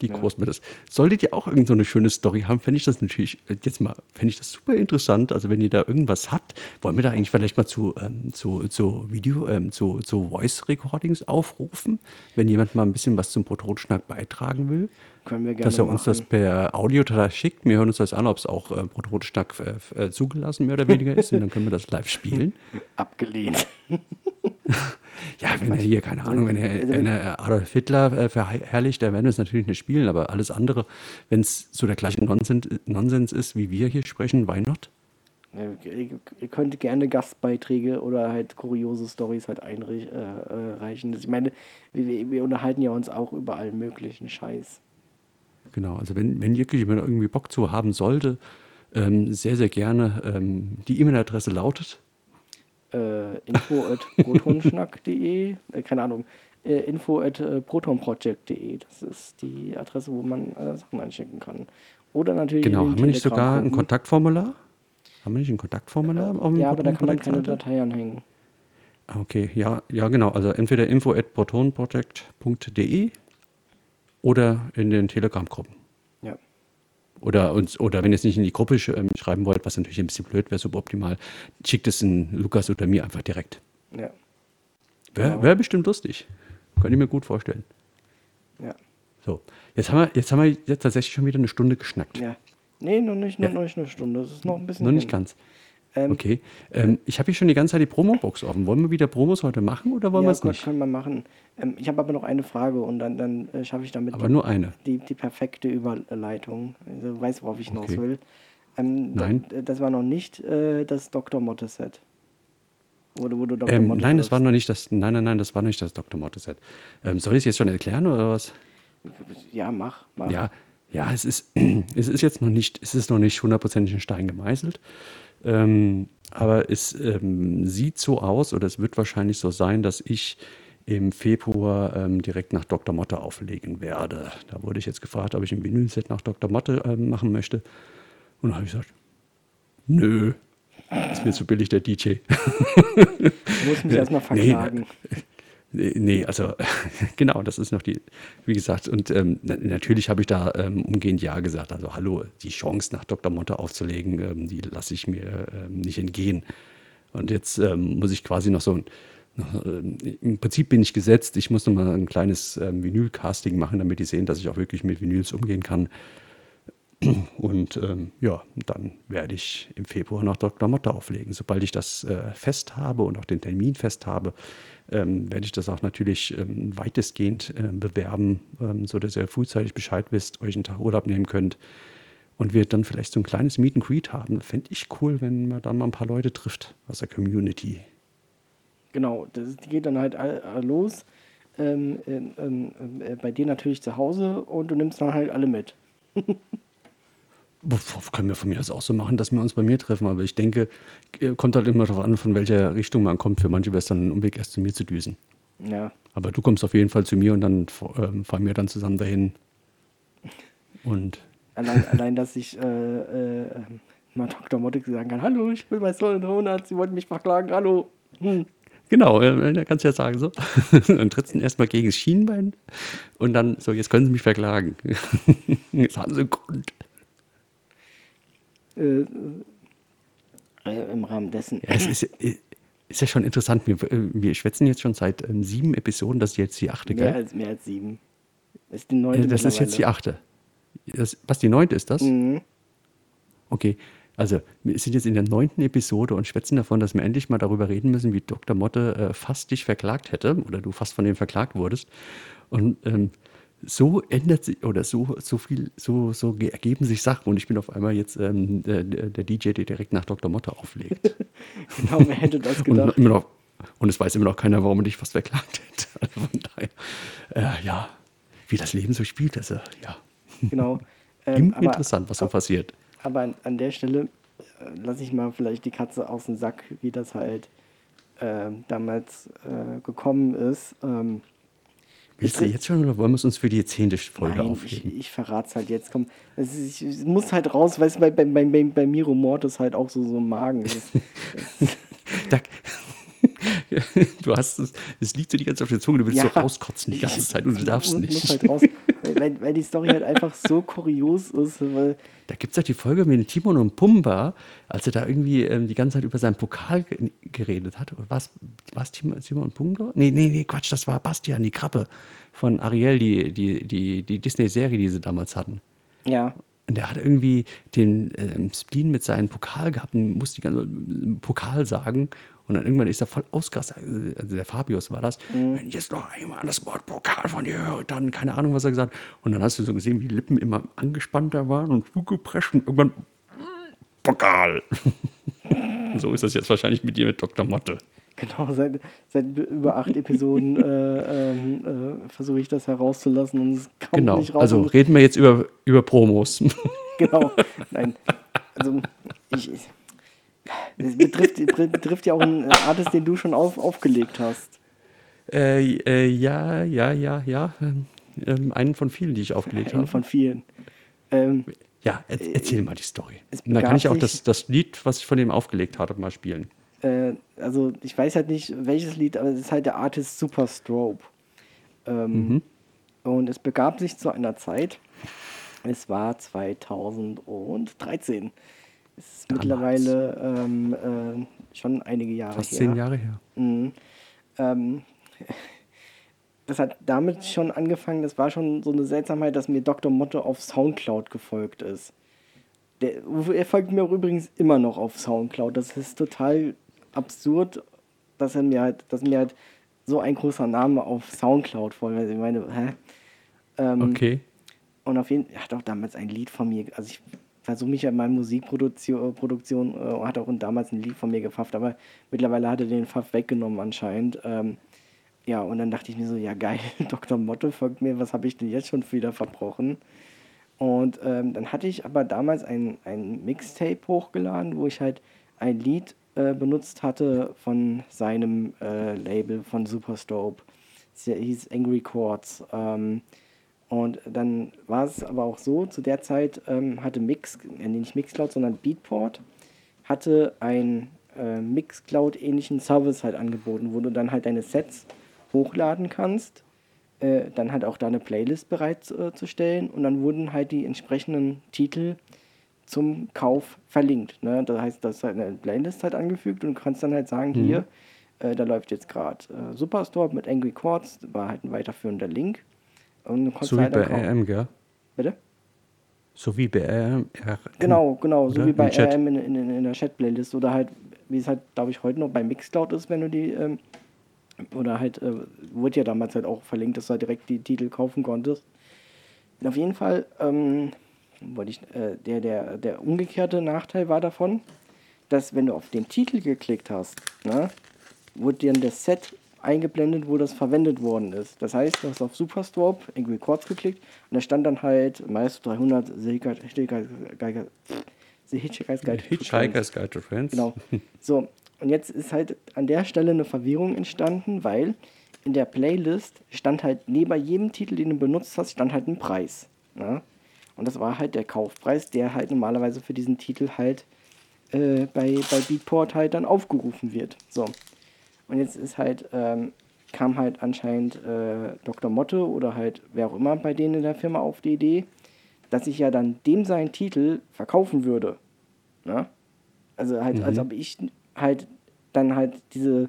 Speaker 3: Die Großmütter. Solltet ihr auch irgend so eine schöne Story haben, fände ich das natürlich, äh, jetzt mal, fände ich das super interessant. Also wenn ihr da irgendwas habt, wollen wir da eigentlich vielleicht mal zu, ähm, zu, zu Video, ähm, zu, zu Voice Recordings aufrufen, wenn jemand mal ein bisschen was zum Protonschnack beitragen will?
Speaker 2: Können wir gerne
Speaker 3: dass er uns das
Speaker 2: machen.
Speaker 3: per Audiodatei schickt. Wir hören uns das an, ob es auch äh, Protonschnack äh, äh, zugelassen mehr oder weniger ist. Und dann können wir das live spielen.
Speaker 2: Abgelehnt.
Speaker 3: Ja, wenn er hier, keine Ahnung, wenn er, wenn er Adolf Hitler äh, verherrlicht, dann werden wir es natürlich nicht spielen. Aber alles andere, wenn es so der gleiche Nonsens, Nonsens ist, wie wir hier sprechen, why not?
Speaker 2: Ihr, könnt gerne Gastbeiträge oder halt kuriose Stories halt einreichen. Reichen. ich meine, wir, wir unterhalten ja uns auch über allen möglichen Scheiß.
Speaker 3: Genau, also wenn, wenn wirklich jemand irgendwie Bock zu haben sollte, ähm, sehr, sehr gerne. Ähm, die E-Mail-Adresse lautet
Speaker 2: Äh, info at protonschnack.de, äh, keine Ahnung, äh, info at äh, protonproject.de. Das ist die Adresse, wo man äh, Sachen einschicken kann. Oder natürlich.
Speaker 3: Genau, haben wir nicht sogar ein. Kontaktformular? Haben wir nicht ein Kontaktformular auf dem
Speaker 2: Ja, aber da kann man keine? Datei anhängen.
Speaker 3: Ah, Okay, ja, ja, genau. Also entweder info at protonproject.de oder in den Telegram-Gruppen.
Speaker 2: Ja.
Speaker 3: Oder, uns, oder wenn ihr es nicht in die Gruppe sch ähm, schreiben wollt, was natürlich ein bisschen blöd wäre, suboptimal, schickt es in Lukas oder mir einfach direkt.
Speaker 2: Ja.
Speaker 3: Wäre
Speaker 2: Genau.
Speaker 3: wär bestimmt lustig. Könnte ich mir gut vorstellen.
Speaker 2: Ja.
Speaker 3: So, jetzt haben wir, jetzt haben wir jetzt tatsächlich schon wieder eine Stunde geschnackt.
Speaker 2: Ja. Nee, noch nicht, noch,
Speaker 3: Ja.
Speaker 2: nicht eine Stunde. Das ist noch ein bisschen.
Speaker 3: Noch nicht
Speaker 2: hin.
Speaker 3: ganz.
Speaker 2: Ähm,
Speaker 3: Okay. Ähm, ich habe hier schon die ganze Zeit die Promo-Box offen. Wollen wir wieder Promos heute machen oder wollen wir
Speaker 2: Ja,
Speaker 3: es
Speaker 2: gut,
Speaker 3: nicht?
Speaker 2: können wir machen. Ähm, ich habe aber noch eine Frage und dann, dann äh, schaffe ich damit
Speaker 3: Aber nur eine.
Speaker 2: die, die perfekte Überleitung. Also, du weißt, worauf ich hinaus
Speaker 3: Okay.
Speaker 2: will. Ähm,
Speaker 3: Nein.
Speaker 2: das war noch nicht äh, das Dr. Motte-Set. Wo du Dr.
Speaker 3: Ähm,
Speaker 2: Motte
Speaker 3: nein, das war noch nicht das. Nein, nein, nein, das war noch nicht das Dr. Motte-Set. Ähm, soll ich es jetzt schon erklären oder was?
Speaker 2: Ja, mach. mach.
Speaker 3: Ja, ja, es ist, es ist jetzt noch nicht, es ist noch nicht hundertprozentig in Stein gemeißelt. Ähm, aber es ähm, sieht so aus, oder es wird wahrscheinlich so sein, dass ich im Februar ähm, direkt nach Dr. Motte auflegen werde. Da wurde ich jetzt gefragt, ob ich ein Vinylset nach Dr. Motte ähm, machen möchte. Und da habe ich gesagt, nö, ist mir zu billig der DJ.
Speaker 2: Du musst mich erstmal verklagen.
Speaker 3: Nee, Nee, also genau, das ist noch die, wie gesagt, und ähm, na, natürlich habe ich da ähm, umgehend Ja gesagt. Also hallo, die Chance nach Dr. Motte aufzulegen, ähm, die lasse ich mir ähm, nicht entgehen. Und jetzt ähm, muss ich quasi noch so ein, noch, ähm, im Prinzip bin ich gesetzt, ich muss noch mal ein kleines ähm, Vinyl-Casting machen, damit die sehen, dass ich auch wirklich mit Vinyls umgehen kann. Und ähm, ja, dann werde ich im Februar nach Dr. Motte auflegen. Sobald ich das äh, fest habe und auch den Termin fest habe, ähm, werde ich das auch natürlich ähm, weitestgehend äh, bewerben, ähm, sodass ihr frühzeitig Bescheid wisst, euch einen Tag Urlaub nehmen könnt und wir dann vielleicht so ein kleines Meet and Greet haben. Fände ich cool, wenn man dann mal ein paar Leute trifft aus der Community.
Speaker 2: Genau, das geht dann halt los. Ähm, ähm, ähm, äh, bei dir natürlich zu Hause und du nimmst dann halt alle mit.
Speaker 3: Können wir von mir aus auch so machen, dass wir uns bei mir treffen, aber ich denke, äh, kommt halt immer darauf an, von welcher Richtung man kommt. Für manche wäre es dann ein Umweg, erst zu mir zu düsen.
Speaker 2: Ja,
Speaker 3: Aber du kommst auf jeden Fall zu mir und dann ähm, fahren wir dann zusammen dahin. Und
Speaker 2: allein, allein dass ich äh, äh, mal Dr. Motte sagen kann, hallo, ich bin bei Soul Donut, sie wollten mich verklagen, hallo. Hm.
Speaker 3: genau, äh, da kannst du ja sagen so. dann trittst du ihn erstmal gegen das Schienbein und dann so, jetzt können sie mich verklagen. jetzt haben sie einen Grund.
Speaker 2: Äh, äh, Im Rahmen dessen.
Speaker 3: Ja, es ist, äh, ist ja schon interessant. Wir, äh, wir schwätzen jetzt schon seit ähm, sieben Episoden, das ist jetzt die achte,
Speaker 2: Mehr
Speaker 3: gell?
Speaker 2: als, mehr als sieben. Das ist die neunte
Speaker 3: Äh, das ist jetzt die achte. Das, was, die neunte ist das?
Speaker 2: Mhm.
Speaker 3: Okay, also wir sind jetzt in der neunten Episode und schwätzen davon, dass wir endlich mal darüber reden müssen, wie Dr. Motte äh, fast dich verklagt hätte oder du fast von dem verklagt wurdest. Und ähm, so ändert sich oder so, so viel, so, so ge- ergeben sich Sachen und ich bin auf einmal jetzt ähm, der, der DJ, der direkt nach Dr. Motte auflegt.
Speaker 2: Genau, wer hätte das
Speaker 3: und,
Speaker 2: gedacht?
Speaker 3: immer noch, und es weiß immer noch keiner, warum er dich fast verklagt hätte. Also von daher, äh, ja, wie das Leben so spielt, also ja.
Speaker 2: Genau. Ähm,
Speaker 3: Immer interessant, was so passiert.
Speaker 2: Aber an, an der Stelle äh, lasse ich mal vielleicht die Katze aus dem Sack, wie das halt äh, damals äh, gekommen ist. Ähm,
Speaker 3: Willst du jetzt schon oder wollen wir es uns für die zehnte Folge
Speaker 2: Nein, ich,
Speaker 3: aufheben?
Speaker 2: ich verrate es halt jetzt. Komm, es, ist, ich, es muss halt raus, weißt du, bei, bei, bei, bei, Miro Mortis halt auch so, so im Magen. Das,
Speaker 3: Da, du hast es, es liegt so die ganze Zeit auf der Zunge, du willst
Speaker 2: Ja.
Speaker 3: so rauskotzen die ganze Zeit und du darfst
Speaker 2: muss,
Speaker 3: nicht.
Speaker 2: Muss halt raus, weil, weil die Story halt einfach so kurios ist.
Speaker 3: Da gibt es halt die Folge mit Timon und Pumba, als er da irgendwie ähm, die ganze Zeit über seinen Pokal ge geredet hat. Was was Timon, Timon und Pumba? Nee, nee, nee, Quatsch, das war Bastian, die Krabbe von Ariel, die, die, die, die Disney-Serie, die sie damals hatten.
Speaker 2: ja,
Speaker 3: Und der hat irgendwie den ähm, Spleen mit seinem Pokal gehabt und musste die ganze Pokal sagen. Und dann irgendwann ist er voll ausgerastet. Also der Fabius war das. Wenn ich jetzt noch einmal das Wort Pokal von dir höre, dann keine Ahnung, was er gesagt hat. Und dann hast du so gesehen, wie die Lippen immer angespannter waren und zugepresst und irgendwann Pokal. so ist das jetzt wahrscheinlich mit dir mit Dr. Motte.
Speaker 2: Genau. Seit, seit über acht Episoden äh, ähm, äh, versuche ich das herauszulassen und es kommt
Speaker 3: Genau.
Speaker 2: nicht raus.
Speaker 3: Also reden wir jetzt über, über Promos.
Speaker 2: genau. Nein. Also, ich. ich das betrifft, betrifft ja auch einen Artist, den du schon auf, aufgelegt hast.
Speaker 3: äh, äh, ja, ja, ja, ja. Ähm, einen von vielen, die ich aufgelegt
Speaker 2: Einen
Speaker 3: habe.
Speaker 2: von vielen. Ähm,
Speaker 3: Ja, er, erzähl mal die Story. dann kann ich auch das, das Lied, was ich von dem aufgelegt habe, mal spielen.
Speaker 2: Äh, also, ich weiß halt nicht, welches Lied, aber es ist halt der Artist Super Strobe. Ähm, Und es begab sich zu einer Zeit, es war 2013. Es ist
Speaker 3: Damals.
Speaker 2: mittlerweile ähm, äh, schon einige Jahre
Speaker 3: Fast
Speaker 2: her.
Speaker 3: zehn Jahre her.
Speaker 2: Mhm. Ähm, das hat damit schon angefangen, das war schon so eine Seltsamheit, dass mir Dr. Motto auf Soundcloud gefolgt ist. Der, er folgt mir auch übrigens immer noch auf Soundcloud. Das ist total absurd, dass er mir halt, dass mir halt so ein großer Name auf Soundcloud folgt. Also ich meine, hä? Ähm,
Speaker 3: Okay.
Speaker 2: und auf jeden Fall, er hat auch damals ein Lied von mir, also ich versuche mich ja in meiner Musikproduktion, Produktion, äh, hat auch damals ein Lied von mir gefafft, aber mittlerweile hat er den Pfaff weggenommen anscheinend. Ähm, ja, und dann dachte ich mir so, ja geil, Dr. Motto folgt mir, was habe ich denn jetzt schon wieder verbrochen? Und ähm, dann hatte ich aber damals ein, ein Mixtape hochgeladen, wo ich halt ein Lied äh, benutzt hatte von seinem äh, Label von Superstope. Es hieß Angry Chords. Ähm, und dann war es aber auch so, zu der Zeit ähm, hatte Mix, äh, nicht Mixcloud, sondern Beatport, hatte einen äh, Mixcloud-ähnlichen Service halt angeboten, wo du dann halt deine Sets hochladen kannst, äh, dann halt auch da eine Playlist bereitzustellen und dann wurden halt die entsprechenden Titel zum Kauf verlinkt. Ne? Das heißt, das ist halt eine Playlist halt angefügt und du kannst dann halt sagen, hier, äh, da läuft jetzt gerade äh, Superstore mit Angry Chords, war halt ein weiterführender Link. Und du konntest
Speaker 3: So wie
Speaker 2: halt
Speaker 3: bei
Speaker 2: dann kaufen.
Speaker 3: RM, gell?
Speaker 2: Bitte?
Speaker 3: So wie bei RM.
Speaker 2: Genau, genau, so wie bei. RM in, in, in der Chat-Playlist oder halt, wie es halt, glaube ich, heute noch bei Mixcloud ist, wenn du die, ähm, oder halt, äh, wurde ja damals halt auch verlinkt, dass du halt direkt die Titel kaufen konntest. Auf jeden Fall, ähm, wollte ich, äh, der, der, der umgekehrte Nachteil war davon, dass wenn du auf den Titel geklickt hast, ne, wurde dann das Set eingeblendet, wo das verwendet worden ist. Das heißt, du hast auf Superstop Angry Chords geklickt und da stand dann halt meist 300 The Hitchhiker's Guide.
Speaker 3: Hitchhiker's Guide to Friends.
Speaker 2: Genau. So, und jetzt ist halt an der Stelle eine Verwirrung entstanden, weil in der Playlist stand halt neben jedem Titel, den du benutzt hast, stand halt ein Preis. Ne? Und das war halt der Kaufpreis, der halt normalerweise für diesen Titel halt äh, bei, bei Beatport halt dann aufgerufen wird. So. Und jetzt ist halt, ähm, kam halt anscheinend äh, Dr. Motte oder halt wer auch immer bei denen in der Firma auf die Idee, dass ich ja dann dem seinen Titel verkaufen würde. Ne? Also halt, als ob ich halt dann halt diese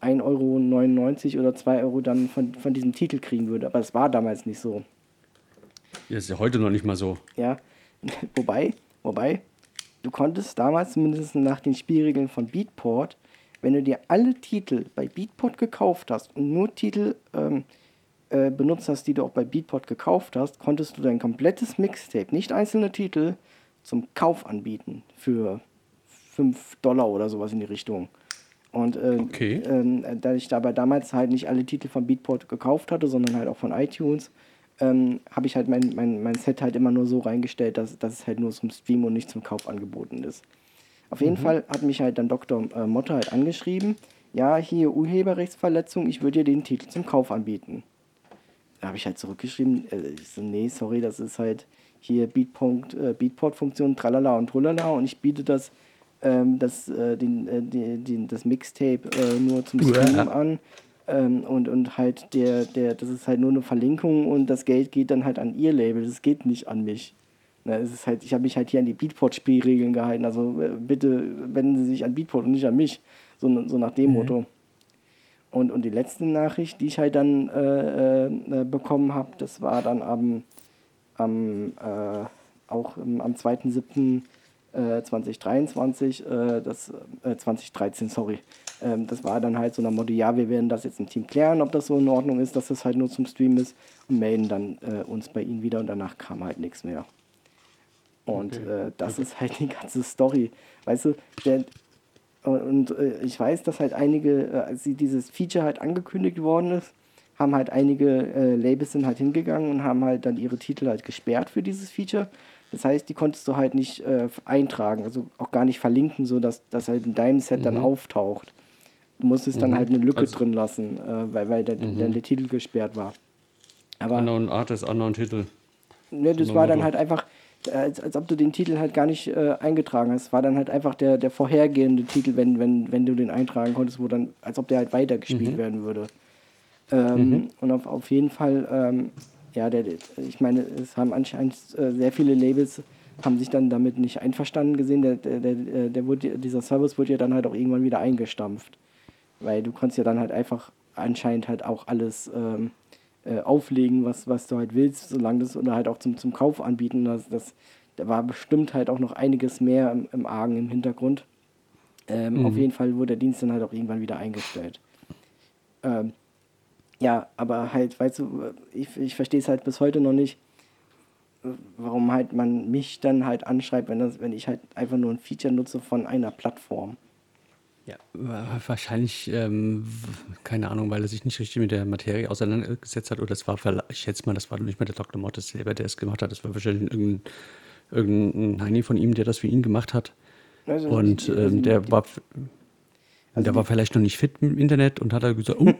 Speaker 2: 1,99 Euro oder 2 Euro dann von, von diesem Titel kriegen würde. Aber es war damals nicht so.
Speaker 3: Das ist ja heute noch nicht mal so.
Speaker 2: Ja, wobei, wobei, du konntest damals zumindest nach den Spielregeln von Beatport, wenn du dir alle Titel bei Beatport gekauft hast und nur Titel ähm, äh, benutzt hast, die du auch bei Beatport gekauft hast, konntest du dein komplettes Mixtape, nicht einzelne Titel, zum Kauf anbieten für 5 Dollar oder sowas in die Richtung. Und äh,
Speaker 3: Okay.
Speaker 2: ähm, da ich dabei damals halt nicht alle Titel von Beatport gekauft hatte, sondern halt auch von iTunes, ähm, habe ich halt mein, mein, mein Set halt immer nur so reingestellt, dass, dass es halt nur zum Stream und nicht zum Kauf angeboten ist. Auf jeden Fall hat mich halt dann Dr. Äh, Motte halt angeschrieben, ja, hier Urheberrechtsverletzung, ich würde dir den Titel zum Kauf anbieten. Da habe ich halt zurückgeschrieben, äh, ich so, nee, sorry, das ist halt hier Beatpunkt, äh, Beatport-Funktion, tralala und trulala und ich biete das, ähm, das, äh, den, äh, den, den, das Mixtape äh, nur zum Streamen an. Ähm, und, und halt der, der, das ist halt nur eine Verlinkung und das Geld geht dann halt an ihr Label, das geht nicht an mich. Na, es ist halt, ich habe mich halt hier an die Beatport-Spielregeln gehalten. Also äh, bitte wenden Sie sich an Beatport und nicht an mich. So, so nach dem mhm. Motto. Und, und die letzte Nachricht, die ich halt dann äh, äh, bekommen habe, das war dann am, am äh, auch am 2.7. 2023, äh, das, 2013, äh, sorry. Ähm, das war dann halt so ein Motto, ja, wir werden das jetzt im Team klären, ob das so in Ordnung ist, dass das halt nur zum Stream ist und melden dann uns bei ihnen wieder und danach kam halt nichts mehr. Und okay. äh, das okay. ist halt die ganze Story. Weißt du, der, und äh, ich weiß, dass halt einige, äh, als dieses Feature halt angekündigt worden ist, haben halt einige äh, Labels sind halt hingegangen und haben halt dann ihre Titel halt gesperrt für dieses Feature. Das heißt, die konntest du halt nicht äh, eintragen, also auch gar nicht verlinken, sodass das halt in deinem Set mhm. dann auftaucht. Musstest mhm. dann halt eine Lücke also, drin lassen, äh, weil, weil der, mhm. der, der, Titel gesperrt war.
Speaker 3: Aber, unknown Artist, unknown Titel.
Speaker 2: Ne, das war dann halt einfach, als, als ob du den Titel halt gar nicht äh, eingetragen hast. War dann halt einfach der, der vorhergehende Titel, wenn, wenn, wenn du den eintragen konntest, wo dann, als ob der halt weitergespielt mhm. werden würde. Ähm, mhm. Und auf, auf jeden Fall, ähm, ja, der, ich meine, es haben anscheinend äh, sehr viele Labels haben sich dann damit nicht einverstanden gesehen. Der, der, der, der wurde, dieser Service wurde ja dann halt auch irgendwann wieder eingestampft. Weil du konntest ja dann halt einfach anscheinend halt auch alles ähm, äh, auflegen, was, was du halt willst, solange das oder halt auch zum, zum Kauf anbieten. Das, das, da war bestimmt halt auch noch einiges mehr im, im Argen im Hintergrund. Ähm, mhm. Auf jeden Fall wurde der Dienst dann halt auch irgendwann wieder eingestellt. Ähm, ja, aber halt, weißt du, ich, ich verstehe es halt bis heute noch nicht, warum halt man mich dann halt anschreibt, wenn, das, wenn ich halt einfach nur ein Feature nutze von einer Plattform.
Speaker 3: Ja, wahrscheinlich, ähm, keine Ahnung, weil er sich nicht richtig mit der Materie auseinandergesetzt hat. Oder es war, ich schätze mal, das war nicht mehr der Dr. Mottes selber, der es gemacht hat. Das war wahrscheinlich irgendein, irgendein Heini von ihm, der das für ihn gemacht hat. Also, und ähm, der war also der war vielleicht noch nicht fit im Internet und hat er gesagt, oh,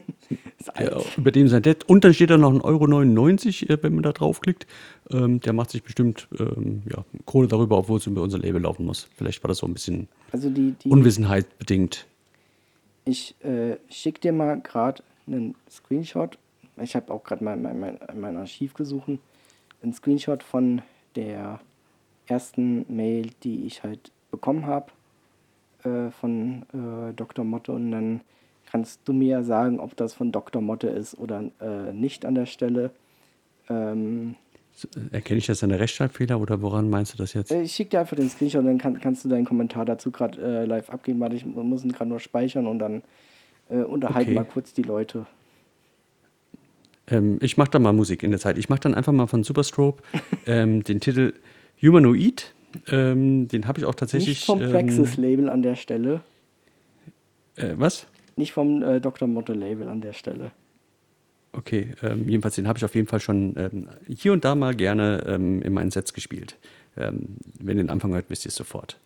Speaker 3: der, über dem sein Dad. Und dann steht da noch 1,99 Euro, äh, wenn man da draufklickt. Ähm, der macht sich bestimmt ähm, ja, Kohle darüber, obwohl es über unser Label laufen muss. Vielleicht war das so ein bisschen also die, die, Unwissenheit bedingt.
Speaker 2: Ich äh, schicke dir mal gerade einen Screenshot. Ich habe auch gerade mein, mein, mein, mein Archiv gesucht. Ein Screenshot von der ersten Mail, die ich halt bekommen habe äh, von äh, Dr. Motte und dann kannst du mir sagen, ob das von Dr. Motte ist oder äh, nicht an der Stelle. Ähm,
Speaker 3: Erkenne ich das eine Rechtschreibfehler oder woran meinst du das jetzt?
Speaker 2: Äh, ich schicke dir einfach den Screenshot und dann kann, kannst du deinen Kommentar dazu gerade äh, live abgeben, weil ich muss ihn gerade nur speichern und dann äh, unterhalten okay. mal kurz die Leute.
Speaker 3: Ähm, ich mache da mal Musik in der Zeit. Ich mache dann einfach mal von Superstrobe ähm, den Titel Humanoid ähm, den habe ich auch tatsächlich.
Speaker 2: Nicht vom ähm, an der Stelle.
Speaker 3: Äh, was?
Speaker 2: Nicht vom äh, Dr. Motto-Label an der Stelle.
Speaker 3: Okay, ähm, jedenfalls den habe ich auf jeden Fall schon ähm, hier und da mal gerne ähm, in meinen Sets gespielt. Ähm, wenn ihr den Anfang hört, wisst ihr es sofort.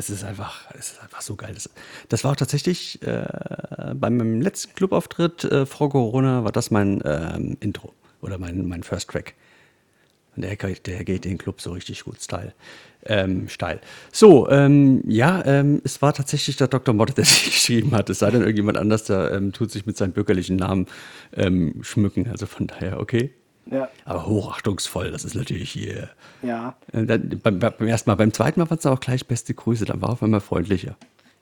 Speaker 3: Es ist einfach, es ist einfach so geil. Das, das war auch tatsächlich äh, bei meinem letzten Clubauftritt äh, vor Corona, war das mein ähm, Intro oder mein, mein First Track. Und der, der geht den Club so richtig gut steil. Ähm, steil. So, ähm, ja, ähm, es war tatsächlich der Dr. Motte, der sich geschrieben hat. Es sei denn, irgendjemand anders, der ähm, tut sich mit seinem bürgerlichen Namen ähm, schmücken. Also von daher, okay.
Speaker 2: Ja,
Speaker 3: Aber hochachtungsvoll, das ist natürlich hier.
Speaker 2: ja.
Speaker 3: Äh, dann, beim, beim ersten Mal, beim zweiten Mal waren es auch gleich beste Grüße, dann war auf einmal freundlicher.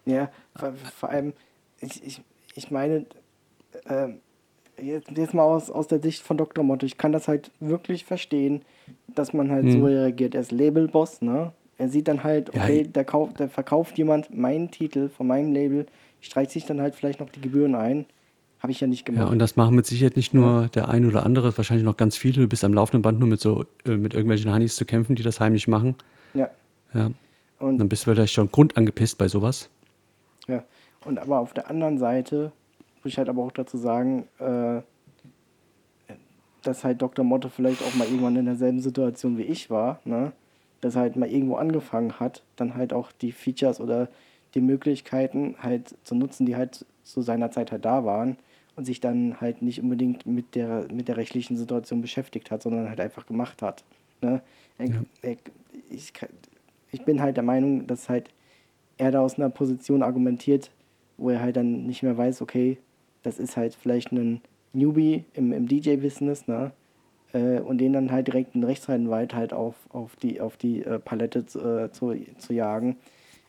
Speaker 2: Ja, vor, vor allem, ich, ich, ich meine, ähm, jetzt, jetzt mal aus, aus der Sicht von Dr. Motto, ich kann das halt wirklich verstehen, dass man halt so reagiert. Er ist Labelboss, ne? Er sieht dann halt,
Speaker 3: Ja,
Speaker 2: okay,
Speaker 3: ich-
Speaker 2: da, kauft, da verkauft jemand meinen Titel von meinem Label, streicht sich dann halt vielleicht noch die Gebühren ein. Habe ich ja nicht
Speaker 3: Ja,
Speaker 2: gemacht.
Speaker 3: und das machen mit Sicherheit nicht nur der ein oder andere, wahrscheinlich noch ganz viele. Du bist am laufenden Band nur mit so äh, mit irgendwelchen Hanis zu kämpfen, die das heimlich machen.
Speaker 2: Ja,
Speaker 3: Ja.
Speaker 2: und
Speaker 3: Dann bist du vielleicht schon grundangepisst bei sowas.
Speaker 2: Ja, und aber auf der anderen Seite muss ich halt aber auch dazu sagen, äh, dass halt Dr. Motte vielleicht auch mal irgendwann in derselben Situation wie ich war, ne? dass er halt mal irgendwo angefangen hat, dann halt auch die Features oder die Möglichkeiten halt zu nutzen, die halt zu seiner Zeit halt da waren und sich dann halt nicht unbedingt mit der, mit der rechtlichen Situation beschäftigt hat, sondern halt einfach gemacht hat. Ne? Er, ich, ich bin halt der Meinung, dass halt er da aus einer Position argumentiert, wo er halt dann nicht mehr weiß, okay, das ist halt vielleicht ein Newbie im, im DJ-Business, ne? Äh, und den dann halt direkt einen Rechtsreinwald halt auf, auf die, auf die äh, Palette zu, äh, zu, zu jagen,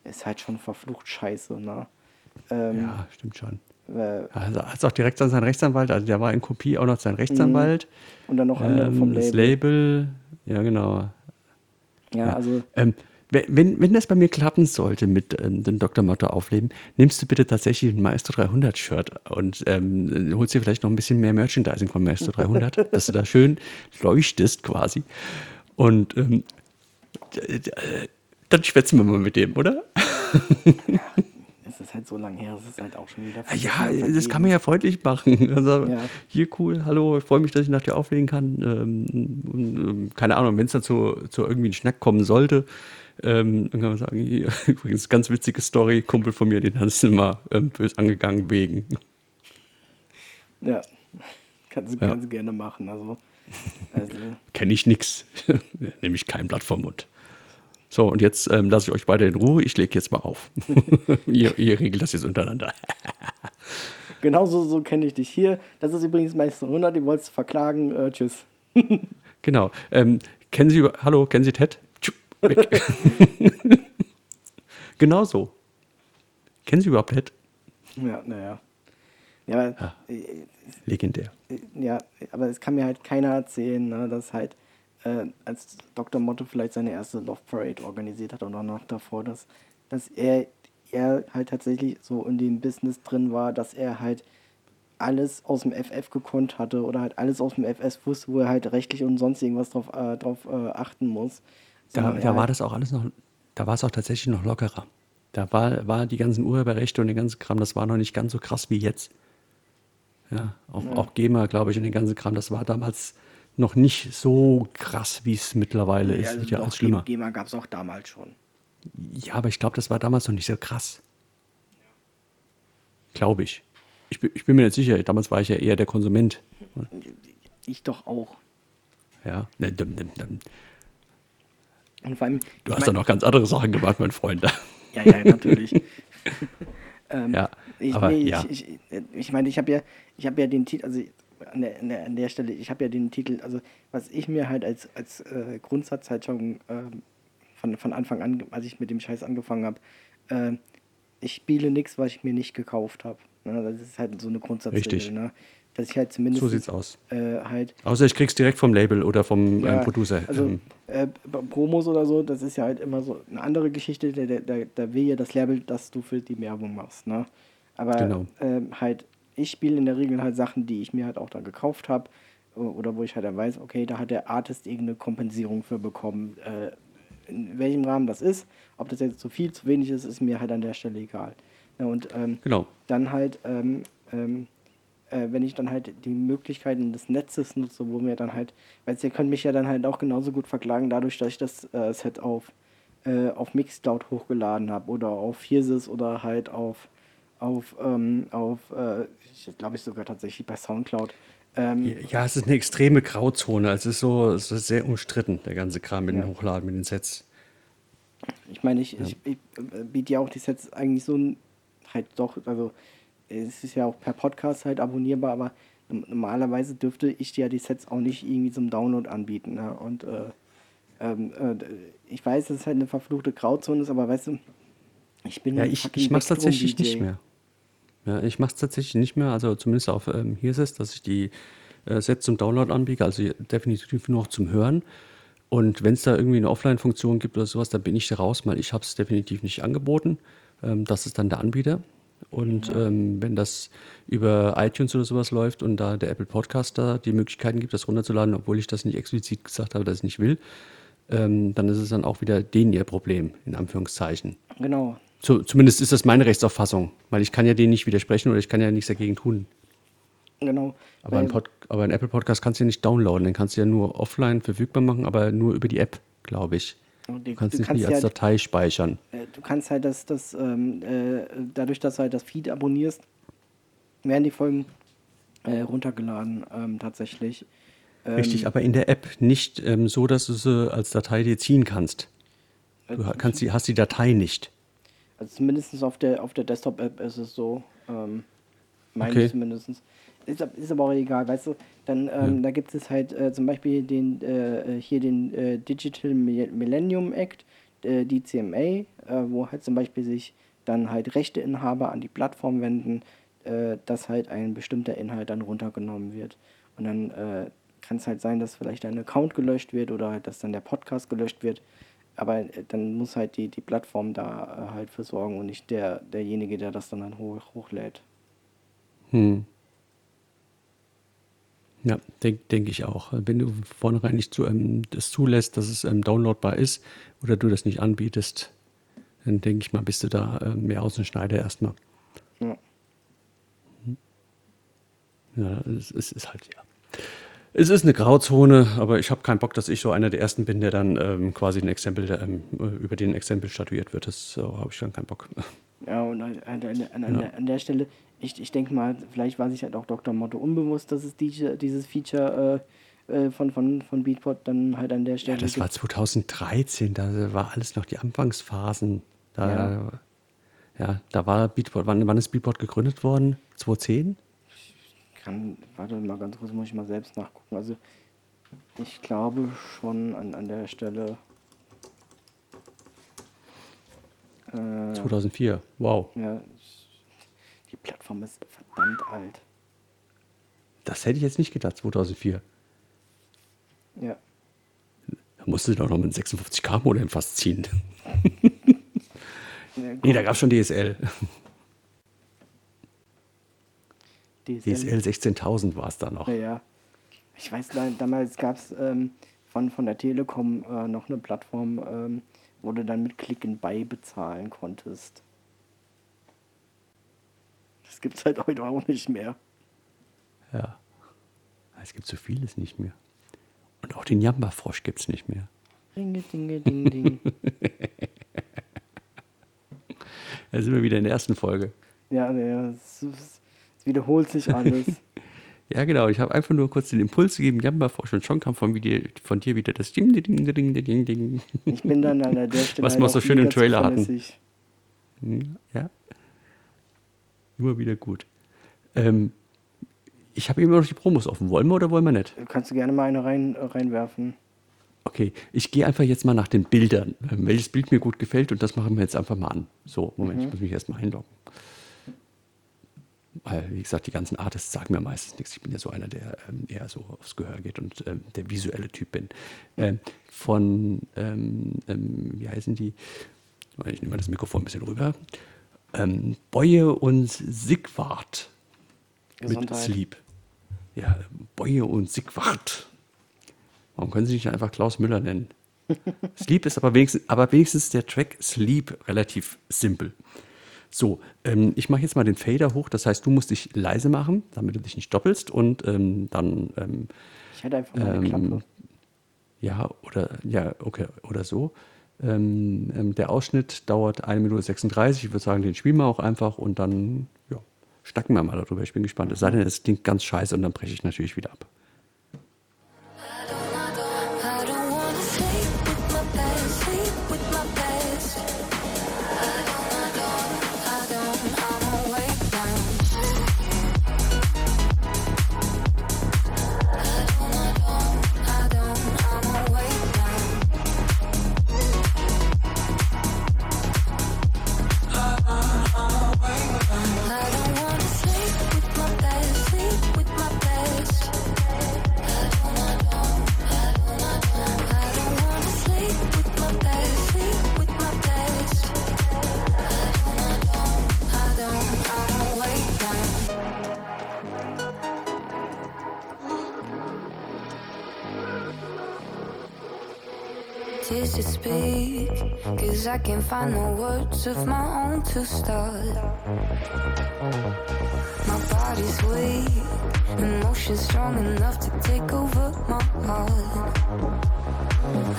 Speaker 2: ist halt schon verflucht scheiße, ne? Ähm,
Speaker 3: Ja, stimmt schon.
Speaker 2: Äh,
Speaker 3: Also hat auch direkt an seinen Rechtsanwalt, also der war in Kopie auch noch sein Rechtsanwalt.
Speaker 2: und dann noch andere vom
Speaker 3: Ähm, das
Speaker 2: Label.
Speaker 3: Label, ja genau.
Speaker 2: Ja, also
Speaker 3: Ähm, we- wenn, wenn das bei mir klappen sollte mit ähm, dem Dr. Motto aufleben, nimmst du bitte tatsächlich ein Maestro 300 Shirt und ähm, holst dir vielleicht noch ein bisschen mehr Merchandising von Maestro 300, dass du da schön leuchtest quasi. Und ähm, äh, dann schwätzen wir mal mit dem, oder?
Speaker 2: es ist halt so lange her, es ist halt auch schon wieder.
Speaker 3: Ah Ja, das kann man ja freundlich machen. Also,
Speaker 2: Ja.
Speaker 3: hier cool, hallo, ich freue mich, dass ich nach dir auflegen kann. Ähm, ähm, keine Ahnung, wenn es dazu zu irgendwie einen Schnack kommen sollte, ähm, dann kann man sagen, hier, übrigens, ganz witzige Story, Kumpel von mir, den hast du mal ähm, bös angegangen wegen.
Speaker 2: Ja, kannst,
Speaker 3: Ja.
Speaker 2: kannst du gerne machen. Also, also
Speaker 3: Kenne ich nix. Nehme ich kein Blatt vom Mund. So, und jetzt ähm, lasse ich euch beide in Ruhe. Ich lege jetzt mal auf. ihr, ihr regelt das jetzt untereinander.
Speaker 2: Genauso so kenne ich dich hier. Das ist übrigens Meister 100, die wolltest du verklagen. Äh, tschüss.
Speaker 3: Genau. Ähm, kennen Sie, hallo, kennen Sie Ted? Weg. genau so. Kennen Sie überhaupt Ted?
Speaker 2: Ja, naja. Ja,
Speaker 3: Ja.
Speaker 2: äh,
Speaker 3: Legendär.
Speaker 2: äh, ja, aber es kann mir halt keiner erzählen, ne, dass halt äh, als Dr. Motto vielleicht seine erste Love Parade organisiert hat oder noch davor, dass, dass er, er halt tatsächlich so in dem Business drin war, dass er halt alles aus dem FF gekonnt hatte oder halt alles aus dem FS wusste, wo er halt rechtlich und sonst irgendwas drauf, äh, drauf äh, achten muss.
Speaker 3: Da, da war
Speaker 2: halt-
Speaker 3: das auch alles noch, da war es auch tatsächlich noch lockerer. Da war, war die ganzen Urheberrechte und den ganzen Kram, das war noch nicht ganz so krass wie jetzt. Ja, auch, auch GEMA, glaube ich, und den ganzen Kram, das war damals noch nicht so krass, wie es mittlerweile ist.
Speaker 2: also
Speaker 3: ja alles schlimmer.
Speaker 2: GEMA gab es auch damals schon.
Speaker 3: Ja, aber ich glaube, das war damals noch nicht so krass. Glaube ich. ich. bin- Ich bin mir nicht sicher. Damals war ich ja eher der Konsument.
Speaker 2: Ich doch auch.
Speaker 3: Ja. Ne.
Speaker 2: Und vor allem,
Speaker 3: Du hast doch noch ganz andere Sachen gemacht, mein Freund.
Speaker 2: Ja, ja, natürlich. ähm,
Speaker 3: Ja,
Speaker 2: ich,
Speaker 3: aber
Speaker 2: nee,
Speaker 3: ja.
Speaker 2: ich, ich, ich meine, ich habe ja, ich habe ja den Titel, also an der, an der, an der Stelle, ich habe ja den Titel, also was ich mir halt als, als äh, Grundsatz halt schon ähm, von, von Anfang an, als ich mit dem Scheiß angefangen habe, äh, ich spiele nichts, was ich mir nicht gekauft habe. Ne? Das ist halt so eine Grundsatzregel,
Speaker 3: Richtig.
Speaker 2: ne? Dass ich halt zumindest
Speaker 3: So sieht's aus.
Speaker 2: Äh, halt
Speaker 3: Außer ich krieg's direkt vom Label oder vom
Speaker 2: ja,
Speaker 3: ähm, Producer.
Speaker 2: Also
Speaker 3: ähm,
Speaker 2: äh, Promos oder so, das ist ja halt immer so eine andere Geschichte. Da, da, da- da will ja das Label, dass du für die Werbung machst. Ne? Aber
Speaker 3: Genau.
Speaker 2: ähm, halt, ich spiele in der Regel halt Sachen, die ich mir halt auch dann gekauft habe. Oder wo ich halt dann weiß, okay, da hat der Artist irgendeine Kompensierung für bekommen. Äh, in welchem Rahmen das ist, ob das jetzt zu viel, zu wenig ist, ist mir halt an der Stelle egal. Ja, und ähm,
Speaker 3: genau.
Speaker 2: dann halt ähm, ähm, äh, wenn ich dann halt die Möglichkeiten des Netzes nutze, wo mir dann halt, weil ihr könnt mich ja dann halt auch genauso gut verklagen, dadurch, dass ich das äh, Set auf, äh, auf Mixcloud hochgeladen habe oder auf Fiersys oder halt auf, auf, ähm, auf äh, ich glaube ich sogar tatsächlich bei Soundcloud. Ähm,
Speaker 3: Ja, es ist eine extreme Grauzone. Es ist so, es ist sehr umstritten, der ganze Kram mit
Speaker 2: Ja.
Speaker 3: den Hochladen, mit den Sets.
Speaker 2: Ich meine, ich, ich, ich äh, biete ja auch die Sets eigentlich so ein- halt doch, also es ist ja auch per Podcast halt abonnierbar, aber normalerweise dürfte ich ja die Sets auch nicht irgendwie zum Download anbieten. Ne? Und äh, ähm, äh, ich weiß, dass es halt eine verfluchte Grauzone ist, aber weißt du, ich bin
Speaker 3: Ja, ich, ich mache es tatsächlich nicht mehr. Ja, ich mache es tatsächlich nicht mehr. Also zumindest auf ähm, hier ist es, dass ich die äh, Sets zum Download anbiete, also definitiv nur noch zum Hören. Und wenn es da irgendwie eine Offline-Funktion gibt oder sowas, dann bin ich da raus, weil ich habe es definitiv nicht angeboten. Ähm, das ist dann der Anbieter. Und ähm, wenn das über iTunes oder sowas läuft und da der Apple Podcast da die Möglichkeiten gibt, das runterzuladen, obwohl ich das nicht explizit gesagt habe, dass ich nicht will, ähm, dann ist es dann auch wieder denen ihr Problem, in Anführungszeichen.
Speaker 2: Genau.
Speaker 3: Zu, zumindest ist das meine Rechtsauffassung, weil ich kann ja denen nicht widersprechen oder ich kann ja nichts dagegen tun.
Speaker 2: Genau.
Speaker 3: Aber ein,
Speaker 2: Weil-
Speaker 3: Pod, aber ein Apple Podcast kannst du ja nicht downloaden, den kannst du ja nur offline verfügbar machen, aber nur über die App, glaube ich. Du kannst
Speaker 2: du
Speaker 3: nicht
Speaker 2: kannst
Speaker 3: nie als
Speaker 2: ja-
Speaker 3: Datei speichern.
Speaker 2: Äh, du kannst halt das, das ähm, äh, dadurch, dass du halt das Feed abonnierst, werden die Folgen äh, runtergeladen, ähm, tatsächlich. Ähm,
Speaker 3: Richtig, aber in der App nicht ähm, so, dass du sie als Datei dir ziehen kannst. Du ha- kannst die, hast die Datei nicht.
Speaker 2: Also zumindest auf der, auf der Desktop-App ist es so. Ähm, meine
Speaker 3: Okay.
Speaker 2: ich zumindest. Ist, ist aber auch egal, weißt du. Dann, ähm, da gibt es halt äh, zum Beispiel den, äh, hier den äh, Digital Mi- Millennium Act, äh, DCMA, äh, wo halt zum Beispiel sich dann halt Rechteinhaber an die Plattform wenden, äh, dass halt ein bestimmter Inhalt dann runtergenommen wird. Und dann äh, kann es halt sein, dass vielleicht ein Account gelöscht wird oder halt, dass dann der Podcast gelöscht wird. Aber äh, dann muss halt die, die Plattform da äh, halt für sorgen und nicht der, derjenige, der das dann, dann hoch, hochlädt.
Speaker 3: Hm. Ja, denke denk ich auch. Wenn du vornherein nicht zu, ähm, das zulässt, dass es ähm, downloadbar ist oder du das nicht anbietest, dann denke ich mal, bist du da ähm, mehr Außenschneider erstmal.
Speaker 2: Ja.
Speaker 3: Ja, es, es ist halt, ja. Es ist eine Grauzone, aber ich habe keinen Bock, dass ich so einer der Ersten bin, der dann ähm, quasi den Exempel, der, ähm, über den Exempel statuiert wird. Das so, habe ich dann keinen Bock.
Speaker 2: Ja, und an, an, an, an,
Speaker 3: Ja.
Speaker 2: der, an der Stelle, ich, ich denke mal, vielleicht war sich halt auch Dr. Motto unbewusst, dass es diese, dieses Feature äh, äh, von, von, von Beatport dann halt an der
Speaker 3: Ja,
Speaker 2: Stelle
Speaker 3: das war 2013, da war alles noch die Anfangsphasen. Da, ja.
Speaker 2: Ja.
Speaker 3: da war Beatport, wann, wann ist Beatport gegründet worden? 2010?
Speaker 2: Kann, warte mal ganz kurz, muss ich mal selbst nachgucken. Also ich glaube schon an, an der Stelle. Äh,
Speaker 3: 2004, wow.
Speaker 2: ja, die Plattform ist verdammt alt.
Speaker 3: Das hätte ich jetzt nicht gedacht, 2004.
Speaker 2: Ja.
Speaker 3: Da musste doch noch mit einem 56K-Modem fast ziehen.
Speaker 2: Ja,
Speaker 3: Nee, da gab es schon DSL.
Speaker 2: DSL.
Speaker 3: DSL 16000 war es da noch.
Speaker 2: Ja. Ich weiß, da, damals gab es ähm, von, von der Telekom äh, noch eine Plattform, ähm, wo du dann mit Klicken bei bezahlen konntest. Das gibt es halt heute auch nicht mehr.
Speaker 3: Ja. Es gibt so vieles nicht mehr. Und auch den Jamba-Frosch gibt es nicht mehr.
Speaker 2: Dinge, dinge, ding, ding.
Speaker 3: Da sind wir wieder in der ersten Folge.
Speaker 2: ja, ja, es, es, es wiederholt sich alles.
Speaker 3: Ja, genau. Ich habe einfach nur kurz den Impuls gegeben, Jamba-Frosch, und schon kam von, dir- von dir wieder das Ding, Ding, Ding, Ding, Ding, Ding.
Speaker 2: Ich bin dann an der Stelle.
Speaker 3: Was
Speaker 2: halt
Speaker 3: wir
Speaker 2: auch
Speaker 3: so schön im Trailer hatten. Hm, Ja. Immer wieder gut. Ähm, ich habe immer noch die Promos offen. Wollen wir oder wollen wir nicht?
Speaker 2: Kannst du gerne mal eine rein, reinwerfen.
Speaker 3: Okay, ich gehe einfach jetzt mal nach den Bildern, ähm, welches Bild mir gut gefällt und das machen wir jetzt einfach mal an. So, Moment, ich muss mich erstmal einloggen. Weil, wie gesagt, die ganzen Artists sagen mir meistens nichts. Ich bin ja so einer, der ähm, eher so aufs Gehör geht und ähm, der visuelle Typ bin. Ähm, von, ähm, ähm, wie heißen die? Ich nehme mal das Mikrofon ein bisschen rüber. Ähm, Boye und Sigwart mit. Sleep. Ja, Boye und Sigwart. Warum können Sie nicht einfach Klaus Müller nennen? Sleep ist aber wenigstens, aber wenigstens der Track Sleep relativ simpel. So, ähm, ich mache jetzt mal den Fader hoch. Das heißt, du musst dich leise machen, damit du dich nicht doppelst. Und ähm, dann, ähm,
Speaker 2: Ich hätte einfach mal eine
Speaker 3: Ähm,
Speaker 2: Klappe.
Speaker 3: ja, oder, ja, okay, oder so. Ähm, ähm, der Ausschnitt dauert 1 Minute 36. Ich würde sagen, den spielen wir auch einfach und dann, ja, schnacken wir mal darüber. Ich bin gespannt. Es sei denn, es klingt ganz scheiße und dann breche ich natürlich wieder ab.
Speaker 4: Cause I can't find the words of my own to start. My body's weak, emotions strong enough to take over my heart.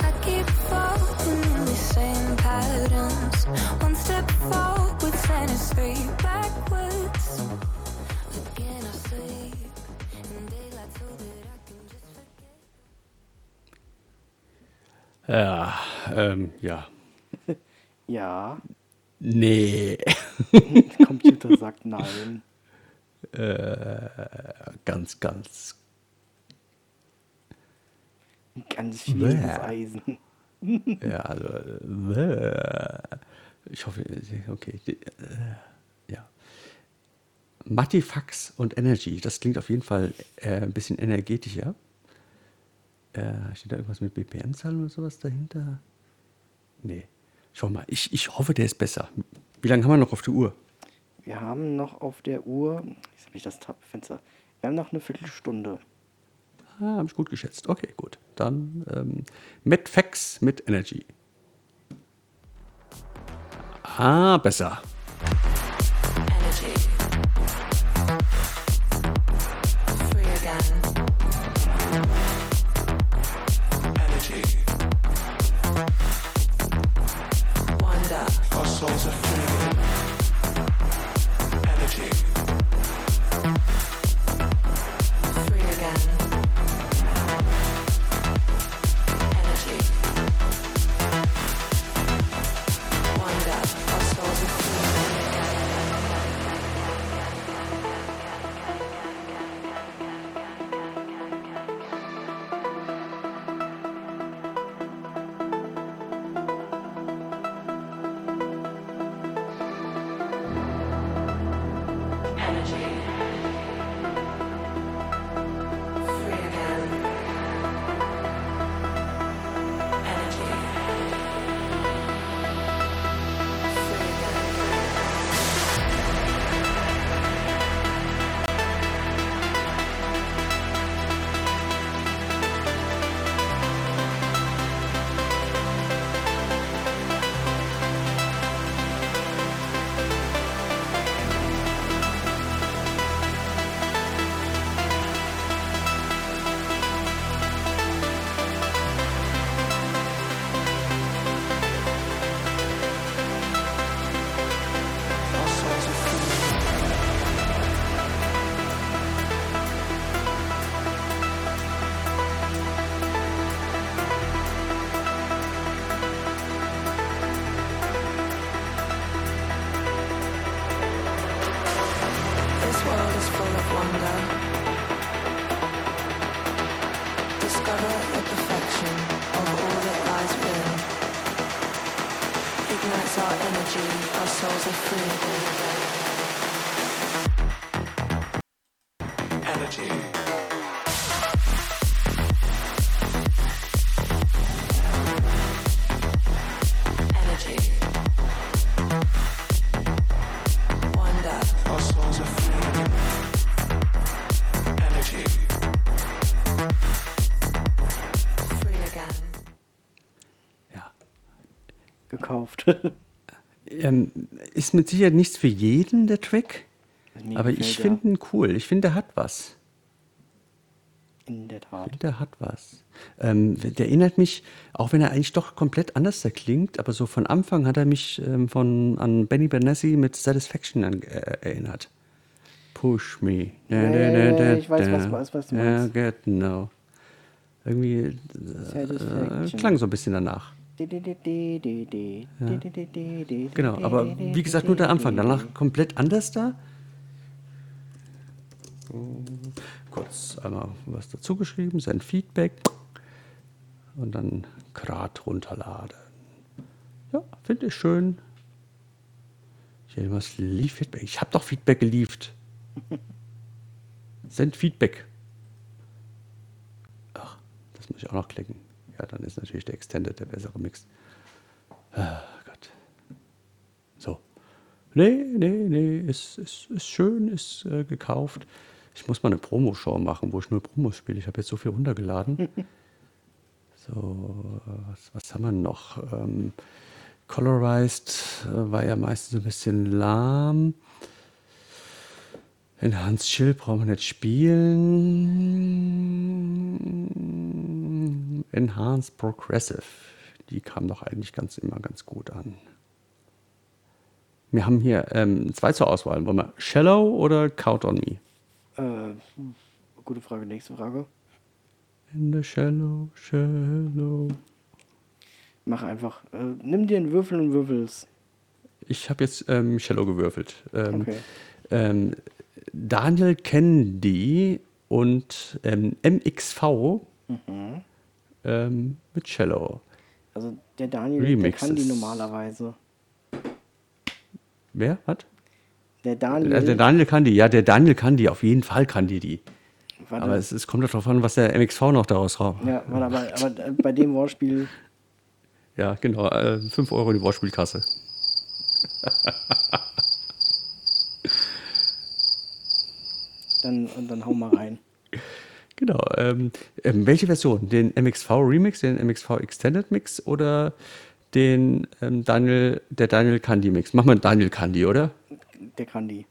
Speaker 4: I keep falling in the same patterns. One step forward, and it's three backwards. Again, I sleep.
Speaker 3: Ja, ähm, ja.
Speaker 2: Ja,
Speaker 3: Nee.
Speaker 2: der Computer sagt nein.
Speaker 3: ganz, ganz.
Speaker 2: Ganz schwieriges
Speaker 3: Bäh.
Speaker 2: Eisen.
Speaker 3: Ja, also. äh, Ich hoffe, okay. äh, Ja. Matifax und Energy, das klingt auf jeden Fall äh, ein bisschen energetischer. Äh, steht da irgendwas mit BPM-Zahlen oder sowas dahinter? Nee. Schau mal, ich, ich hoffe, der ist besser. Wie lange haben wir noch auf der Uhr?
Speaker 2: Wir haben noch auf der Uhr, jetzt habe ich das Tab-Fenster, wir haben noch eine Viertelstunde.
Speaker 3: Ah, habe ich gut geschätzt. Okay, gut. Dann ähm, Medfax mit Energy. Ah, besser.
Speaker 4: Energy.
Speaker 3: closer. Ist mit Sicherheit nichts für jeden, der Track.
Speaker 4: Mir
Speaker 3: Aber ich
Speaker 4: er.
Speaker 3: finde ihn cool. Ich finde, der hat was.
Speaker 4: In der Tat.
Speaker 3: Ich finde, der hat was. Ähm, der erinnert mich, auch wenn er eigentlich doch komplett anders da klingt, aber so von Anfang hat er mich ähm, von, an Benny Benassi mit Satisfaction an, äh, erinnert. Push me.
Speaker 4: Ja, ja, ja, ich weiß, was- was- was du
Speaker 3: Ja,
Speaker 4: meinst.
Speaker 3: genau. Irgendwie äh, klang so ein bisschen danach. Genau, aber wie gesagt, nur der Anfang. Danach komplett anders da. Kurz einmal was dazu geschrieben, sein Feedback. Und dann grad runterladen. Ja, finde ich schön. Ich hätte was lief Feedback. Ich habe doch Feedback geliefert. Send Feedback. Ach, das muss ich auch noch klicken. Ja, dann ist natürlich der Extended der bessere Mix. Ah, Gott. So. Nee, nee, nee, ist, ist, ist schön, ist äh, gekauft. Ich muss mal eine Promo-Show machen, wo ich nur Promos spiele. Ich habe jetzt so viel runtergeladen. so, was, was haben wir noch? Ähm, Colorized äh, war ja meistens ein bisschen lahm. Enhanced Chill brauchen wir nicht spielen. Enhanced Progressive, die kam doch eigentlich ganz immer ganz gut an. Wir haben hier ähm, zwei zur Auswahl. Wollen wir Shallow oder Count on Me?
Speaker 4: Äh, gute Frage, nächste Frage.
Speaker 3: In the shallow, shallow.
Speaker 4: Mach einfach. Äh, nimm dir einen Würfel und würfel's.
Speaker 3: Ich habe jetzt ähm, Shallow gewürfelt. Ähm,
Speaker 4: Okay.
Speaker 3: ähm, Daniel Candy und ähm, MXV ähm, mit Shallow.
Speaker 4: Also der Daniel, der
Speaker 3: Remixes.
Speaker 4: kann die normalerweise.
Speaker 3: Wer? Was?
Speaker 4: Der Daniel,
Speaker 3: Äh, Der Daniel kann die, ja, der Daniel kann die, auf jeden Fall kann die die.
Speaker 4: warte,
Speaker 3: Aber es, es kommt darauf an, was der MXV noch daraus raus.
Speaker 4: ja, warte, aber, aber äh, bei dem Wortspiel,
Speaker 3: Ja, genau, äh, 5 Euro in die Wortspielkasse.
Speaker 4: dann, und dann hau mal rein.
Speaker 3: Genau. Ähm, ähm, welche Version? Den MXV Remix, den MXV Extended Mix oder den ähm, Daniel, der Daniel Candy Mix? Mach mal Daniel Candy, oder?
Speaker 4: Der die.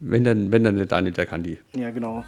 Speaker 3: Wenn dann, wenn dann der Daniel der Candy.
Speaker 4: Ja, genau.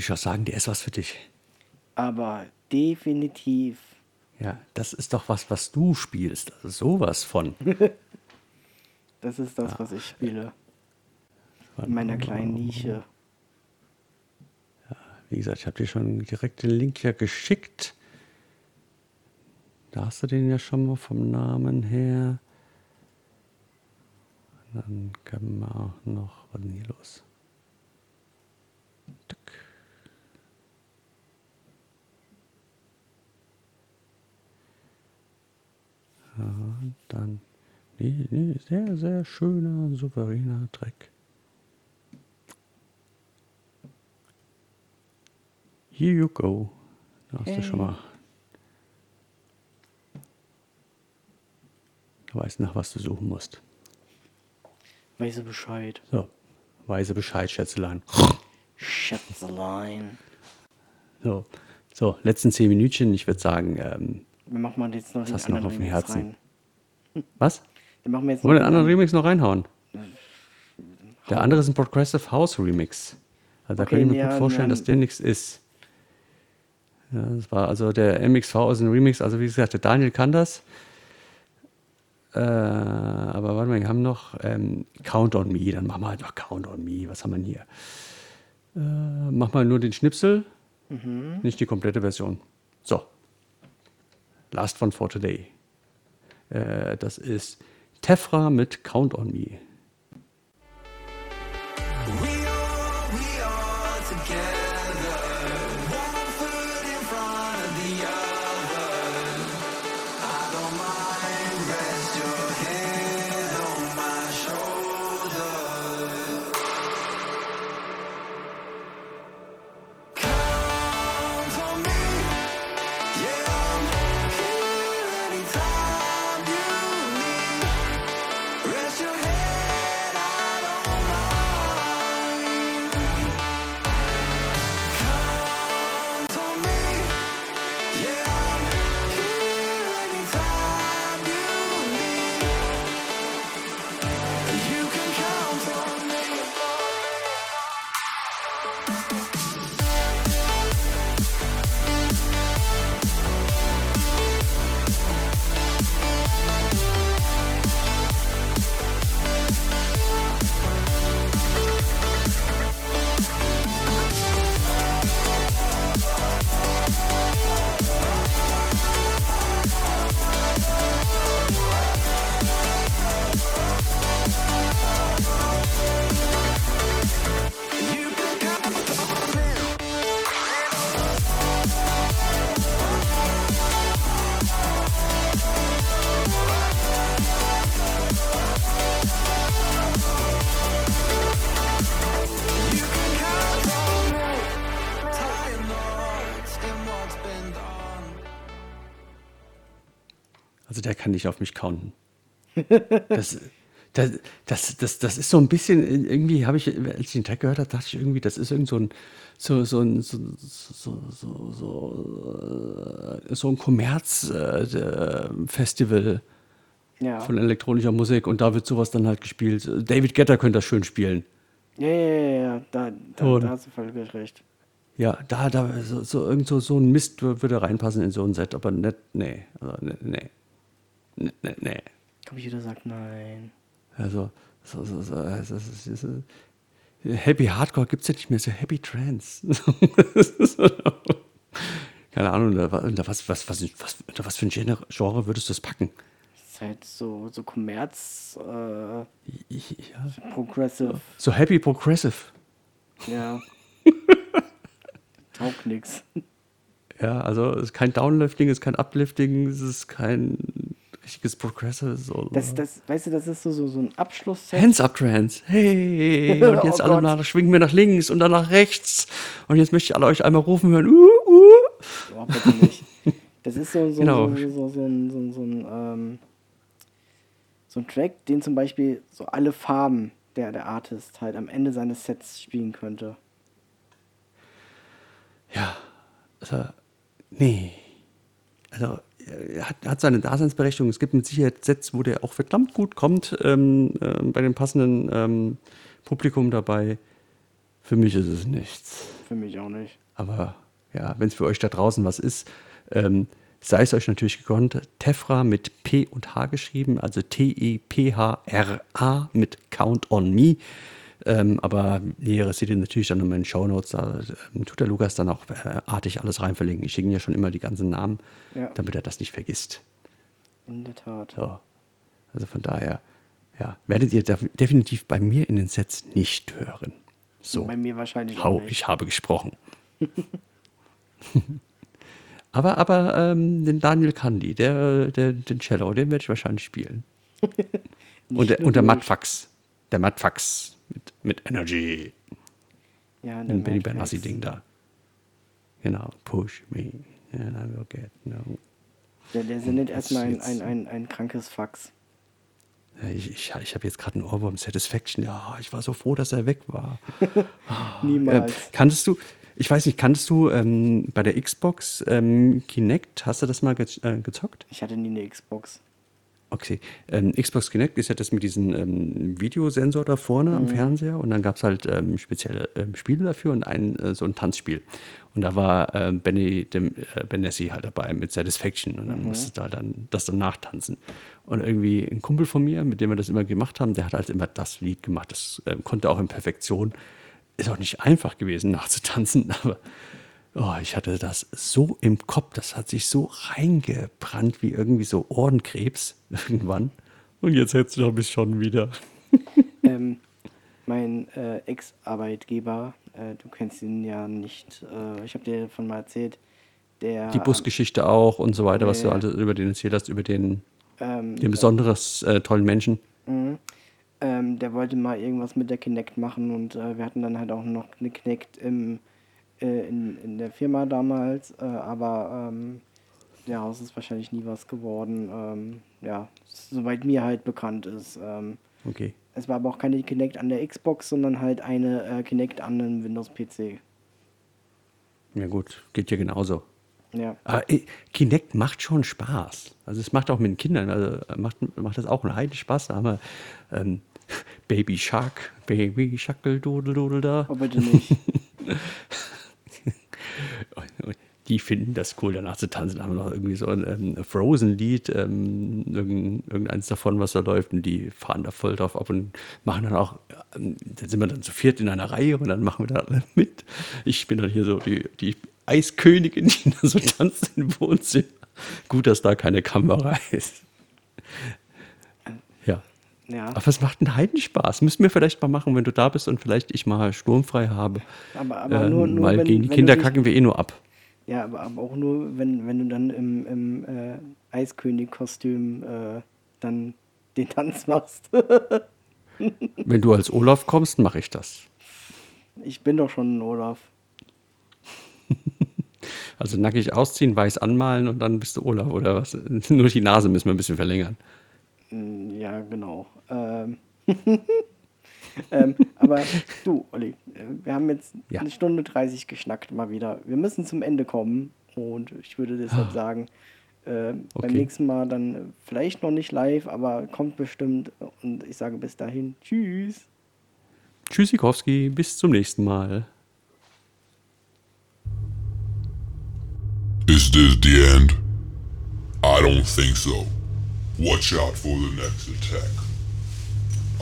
Speaker 3: Würde ich auch sagen, der ist was für dich.
Speaker 2: Aber definitiv.
Speaker 3: Ja, das ist doch was, was du spielst. Also sowas von.
Speaker 2: Das ist das, was ich spiele. In meiner kleinen Nische.
Speaker 3: Wie gesagt, ich habe dir schon direkt den Link ja geschickt. Da hast du den ja schon mal vom Namen her. Dann können wir auch noch. Was ist denn hier los? Und dann. Nee, nee, sehr, sehr schöner, souveräner Track. Here you go. Da hast du schon mal. Du weißt nach, was du suchen musst.
Speaker 2: Du Bescheid?
Speaker 3: So, weise Bescheid, Schätzelein.
Speaker 2: Schätzelein.
Speaker 3: So, so letzten zehn Minütchen. Ich würde sagen, ähm,
Speaker 2: Wir machen mal jetzt noch den
Speaker 3: hast du noch auf dem
Speaker 2: Remix
Speaker 3: Herzen?
Speaker 2: rein.
Speaker 3: was?
Speaker 2: Wir machen jetzt
Speaker 3: Wollen wir
Speaker 2: noch
Speaker 3: den anderen Remix noch reinhauen? Der andere ist ein Progressive House Remix. Also da
Speaker 2: Okay,
Speaker 3: könnte ich mir
Speaker 2: ja,
Speaker 3: gut vorstellen,
Speaker 2: ja.
Speaker 3: dass der nichts ist. Ja, das war also der MXV ist ein Remix. Also wie gesagt, der Daniel kann das. Äh, aber warte mal, wir haben noch ähm, Count on Me. Dann machen wir einfach Count on Me. Was haben wir denn hier? Äh, mach mal nur den Schnipsel,
Speaker 2: Mhm.
Speaker 3: nicht die komplette Version. So. Last one for today. Äh, das ist Tefra mit Count on Me. Nicht auf mich counten. Das, das, das, das, das ist so ein bisschen, irgendwie habe ich, als ich den Track gehört habe, dachte ich irgendwie, das ist irgend so ein, so, so ein, so, so, so, so, äh, so ein Kommerz-Festival
Speaker 2: Ja.
Speaker 3: von elektronischer Musik und da wird sowas dann halt gespielt. David Guetta könnte das schön spielen.
Speaker 2: Ja, ja, ja, ja. Da, da, da hast du völlig recht.
Speaker 3: Ja, da, da, so, so, irgend so, so ein Mist wür- würde reinpassen in so ein Set, aber nicht, nee, also, nee, nee, nee, nee.
Speaker 2: Computer sagt nein.
Speaker 3: Also, so, so, so, ist, das ist, Happy Hardcore gibt es ja nicht mehr, so Happy Trance. So- Keine Ahnung, unter wa- unter was, was, was, was, unter was für ein Genre, Genre würdest du das packen?
Speaker 2: Das ist halt so, so Kommerz, äh,
Speaker 3: ja.
Speaker 2: Progressive.
Speaker 3: So Happy Progressive.
Speaker 2: Ja. Taugt nix.
Speaker 3: Ja, also es ist kein Downlifting, es ist kein Uplifting, es ist kein richtiges Progressive. So,
Speaker 2: Das, das, weißt du, das ist so, so, so ein Abschlussset.
Speaker 3: Hands up Trance. Hey, und jetzt
Speaker 2: Oh
Speaker 3: alle
Speaker 2: Gott.
Speaker 3: nach, schwingen wir nach links und dann nach rechts. Und jetzt möchte ich alle euch einmal rufen hören. Uh, uh.
Speaker 2: Oh, bitte nicht. Das ist so, so,
Speaker 3: Genau.
Speaker 2: so, so, so, ein, so, ein- so, ein, ähm, so ein Track, den zum Beispiel so alle Farben der, der Artist halt am Ende seines Sets spielen könnte.
Speaker 3: Ja, also, nee. Also, hat, hat seine Daseinsberechtigung. Es gibt mit Sicherheit Sets, wo der auch verdammt gut kommt, ähm, ähm, bei dem passenden ähm, Publikum dabei. Für mich ist es nichts.
Speaker 2: für mich auch nicht.
Speaker 3: Aber ja, wenn es für euch da draußen was ist, ähm, sei es euch natürlich gegönnt. Tefra mit P und H geschrieben, also T-E-P-H-R-A mit Count on Me. Ähm, aber Näheres seht ihr natürlich dann in meinen Shownotes. Da ähm, tut der Lukas dann auch äh, artig alles rein verlinken. Ich schicke ihm ja schon immer die ganzen Namen,
Speaker 2: Ja.
Speaker 3: damit er das nicht vergisst.
Speaker 2: In der Tat.
Speaker 3: So. Also von daher, ja, werdet ihr def- definitiv bei mir in den Sets nicht hören. So.
Speaker 2: Bei mir wahrscheinlich
Speaker 3: Hau,
Speaker 2: nicht.
Speaker 3: ich habe gesprochen. aber aber ähm, den Daniel Kandi, der, der, den Cello, den werde ich wahrscheinlich spielen. und, der, und der
Speaker 2: du.
Speaker 3: Mattfax. Der Mattfax mit, mit Energy.
Speaker 2: Ja,
Speaker 3: Ein Benny. Benassi-Ding da. Genau. Push me. And I will get no.
Speaker 2: Der, der sendet erstmal ein, ein, ein, ein krankes Fax.
Speaker 3: Ich, ich, ich habe jetzt gerade einen Ohrwurm Satisfaction. Ja, ich war so froh, dass er weg war.
Speaker 2: Niemals.
Speaker 3: Äh, kanntest du, ich weiß nicht, kanntest du ähm, bei der Xbox ähm, Kinect, hast du das mal ge äh, gezockt?
Speaker 2: Ich hatte nie eine Xbox.
Speaker 3: Okay. Ähm, Xbox Kinect ist ja das mit diesem ähm, Videosensor da vorne am Fernseher und dann gab es halt ähm, spezielle ähm, Spiele dafür und ein äh, so ein Tanzspiel. Und da war ähm, Benny dem, äh, Benassi halt dabei mit Satisfaction und dann musstest du halt dann das dann nachtanzen. Und irgendwie ein Kumpel von mir, mit dem wir das immer gemacht haben, der hat halt immer das Lied gemacht. Das ähm, konnte auch in Perfektion. Ist auch nicht einfach gewesen nachzutanzen, aber Oh, ich hatte das so im Kopf, das hat sich so reingebrannt wie irgendwie so Ohrenkrebs irgendwann. Und jetzt hättest du mich schon wieder.
Speaker 2: ähm, mein äh, Ex-Arbeitgeber, äh, du kennst ihn ja nicht, äh, ich habe dir davon mal erzählt, der
Speaker 3: Die Busgeschichte auch und so weiter, was du alles über den erzählt hast, über den,
Speaker 2: ähm,
Speaker 3: den besonders äh, tollen Menschen.
Speaker 2: ähm, der wollte mal irgendwas mit der Kinect machen und äh, wir hatten dann halt auch noch eine Kinect im, äh, in, in der Firma damals, äh, aber ähm, daraus ist wahrscheinlich nie was geworden. Ähm, ja, soweit mir halt bekannt ist. Ähm,
Speaker 3: Okay.
Speaker 2: es war aber auch keine Kinect an der Xbox, sondern halt eine äh, Kinect an einem Windows-PC.
Speaker 3: Ja gut, geht ja genauso.
Speaker 2: Ja.
Speaker 3: Aber äh, Kinect macht schon Spaß. Also es macht auch mit den Kindern, also äh, macht, macht das auch einen heiden Spaß. Da haben wir ähm, Baby Shark, Baby Schackel, Dodel, Dodel da.
Speaker 2: Oh, bitte nicht.
Speaker 3: Die finden das cool, danach zu tanzen. Da haben wir noch irgendwie so ein ähm, Frozen-Lied, ähm, irgend, irgendeins davon, was da läuft. Und die fahren da voll drauf ab und machen dann auch, ähm, da sind wir dann zu viert in einer Reihe und dann machen wir da alle mit. Ich bin dann hier so die, die Eiskönigin, die da so tanzt im Wohnzimmer. Gut, dass da keine Kamera ist. Ja. Aber es macht einen Heidenspaß. Müssen wir vielleicht mal machen, wenn du da bist und vielleicht ich mal sturmfrei habe.
Speaker 2: Aber, aber
Speaker 3: Ähm,
Speaker 2: nur, nur
Speaker 3: weil
Speaker 2: wenn,
Speaker 3: gegen die Kinder
Speaker 2: dich,
Speaker 3: kacken wir eh nur ab.
Speaker 2: Ja, aber, aber auch nur, wenn, wenn du dann im, im äh, Eiskönig-Kostüm äh, dann den Tanz machst.
Speaker 3: Wenn du als Olaf kommst, mache ich das.
Speaker 2: ich bin doch schon ein Olaf.
Speaker 3: Also nackig ausziehen, weiß anmalen und dann bist du Olaf oder was? Nur die Nase müssen wir ein bisschen verlängern.
Speaker 2: Mm, Ja, genau. Ähm, ähm, aber du, Olli, äh, wir haben jetzt
Speaker 3: Ja.
Speaker 2: eine Stunde 30 geschnackt mal wieder. Wir müssen zum Ende kommen und ich würde deshalb sagen, äh, beim
Speaker 3: Ah. Okay.
Speaker 2: nächsten Mal dann äh, vielleicht noch nicht live, aber kommt bestimmt und ich sage bis dahin, tschüss.
Speaker 3: Tschüssikowski, bis zum nächsten Mal.
Speaker 5: Is this the end? I don't think so. Watch out for the next attack.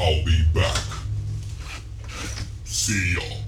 Speaker 5: I'll be back. See y'all.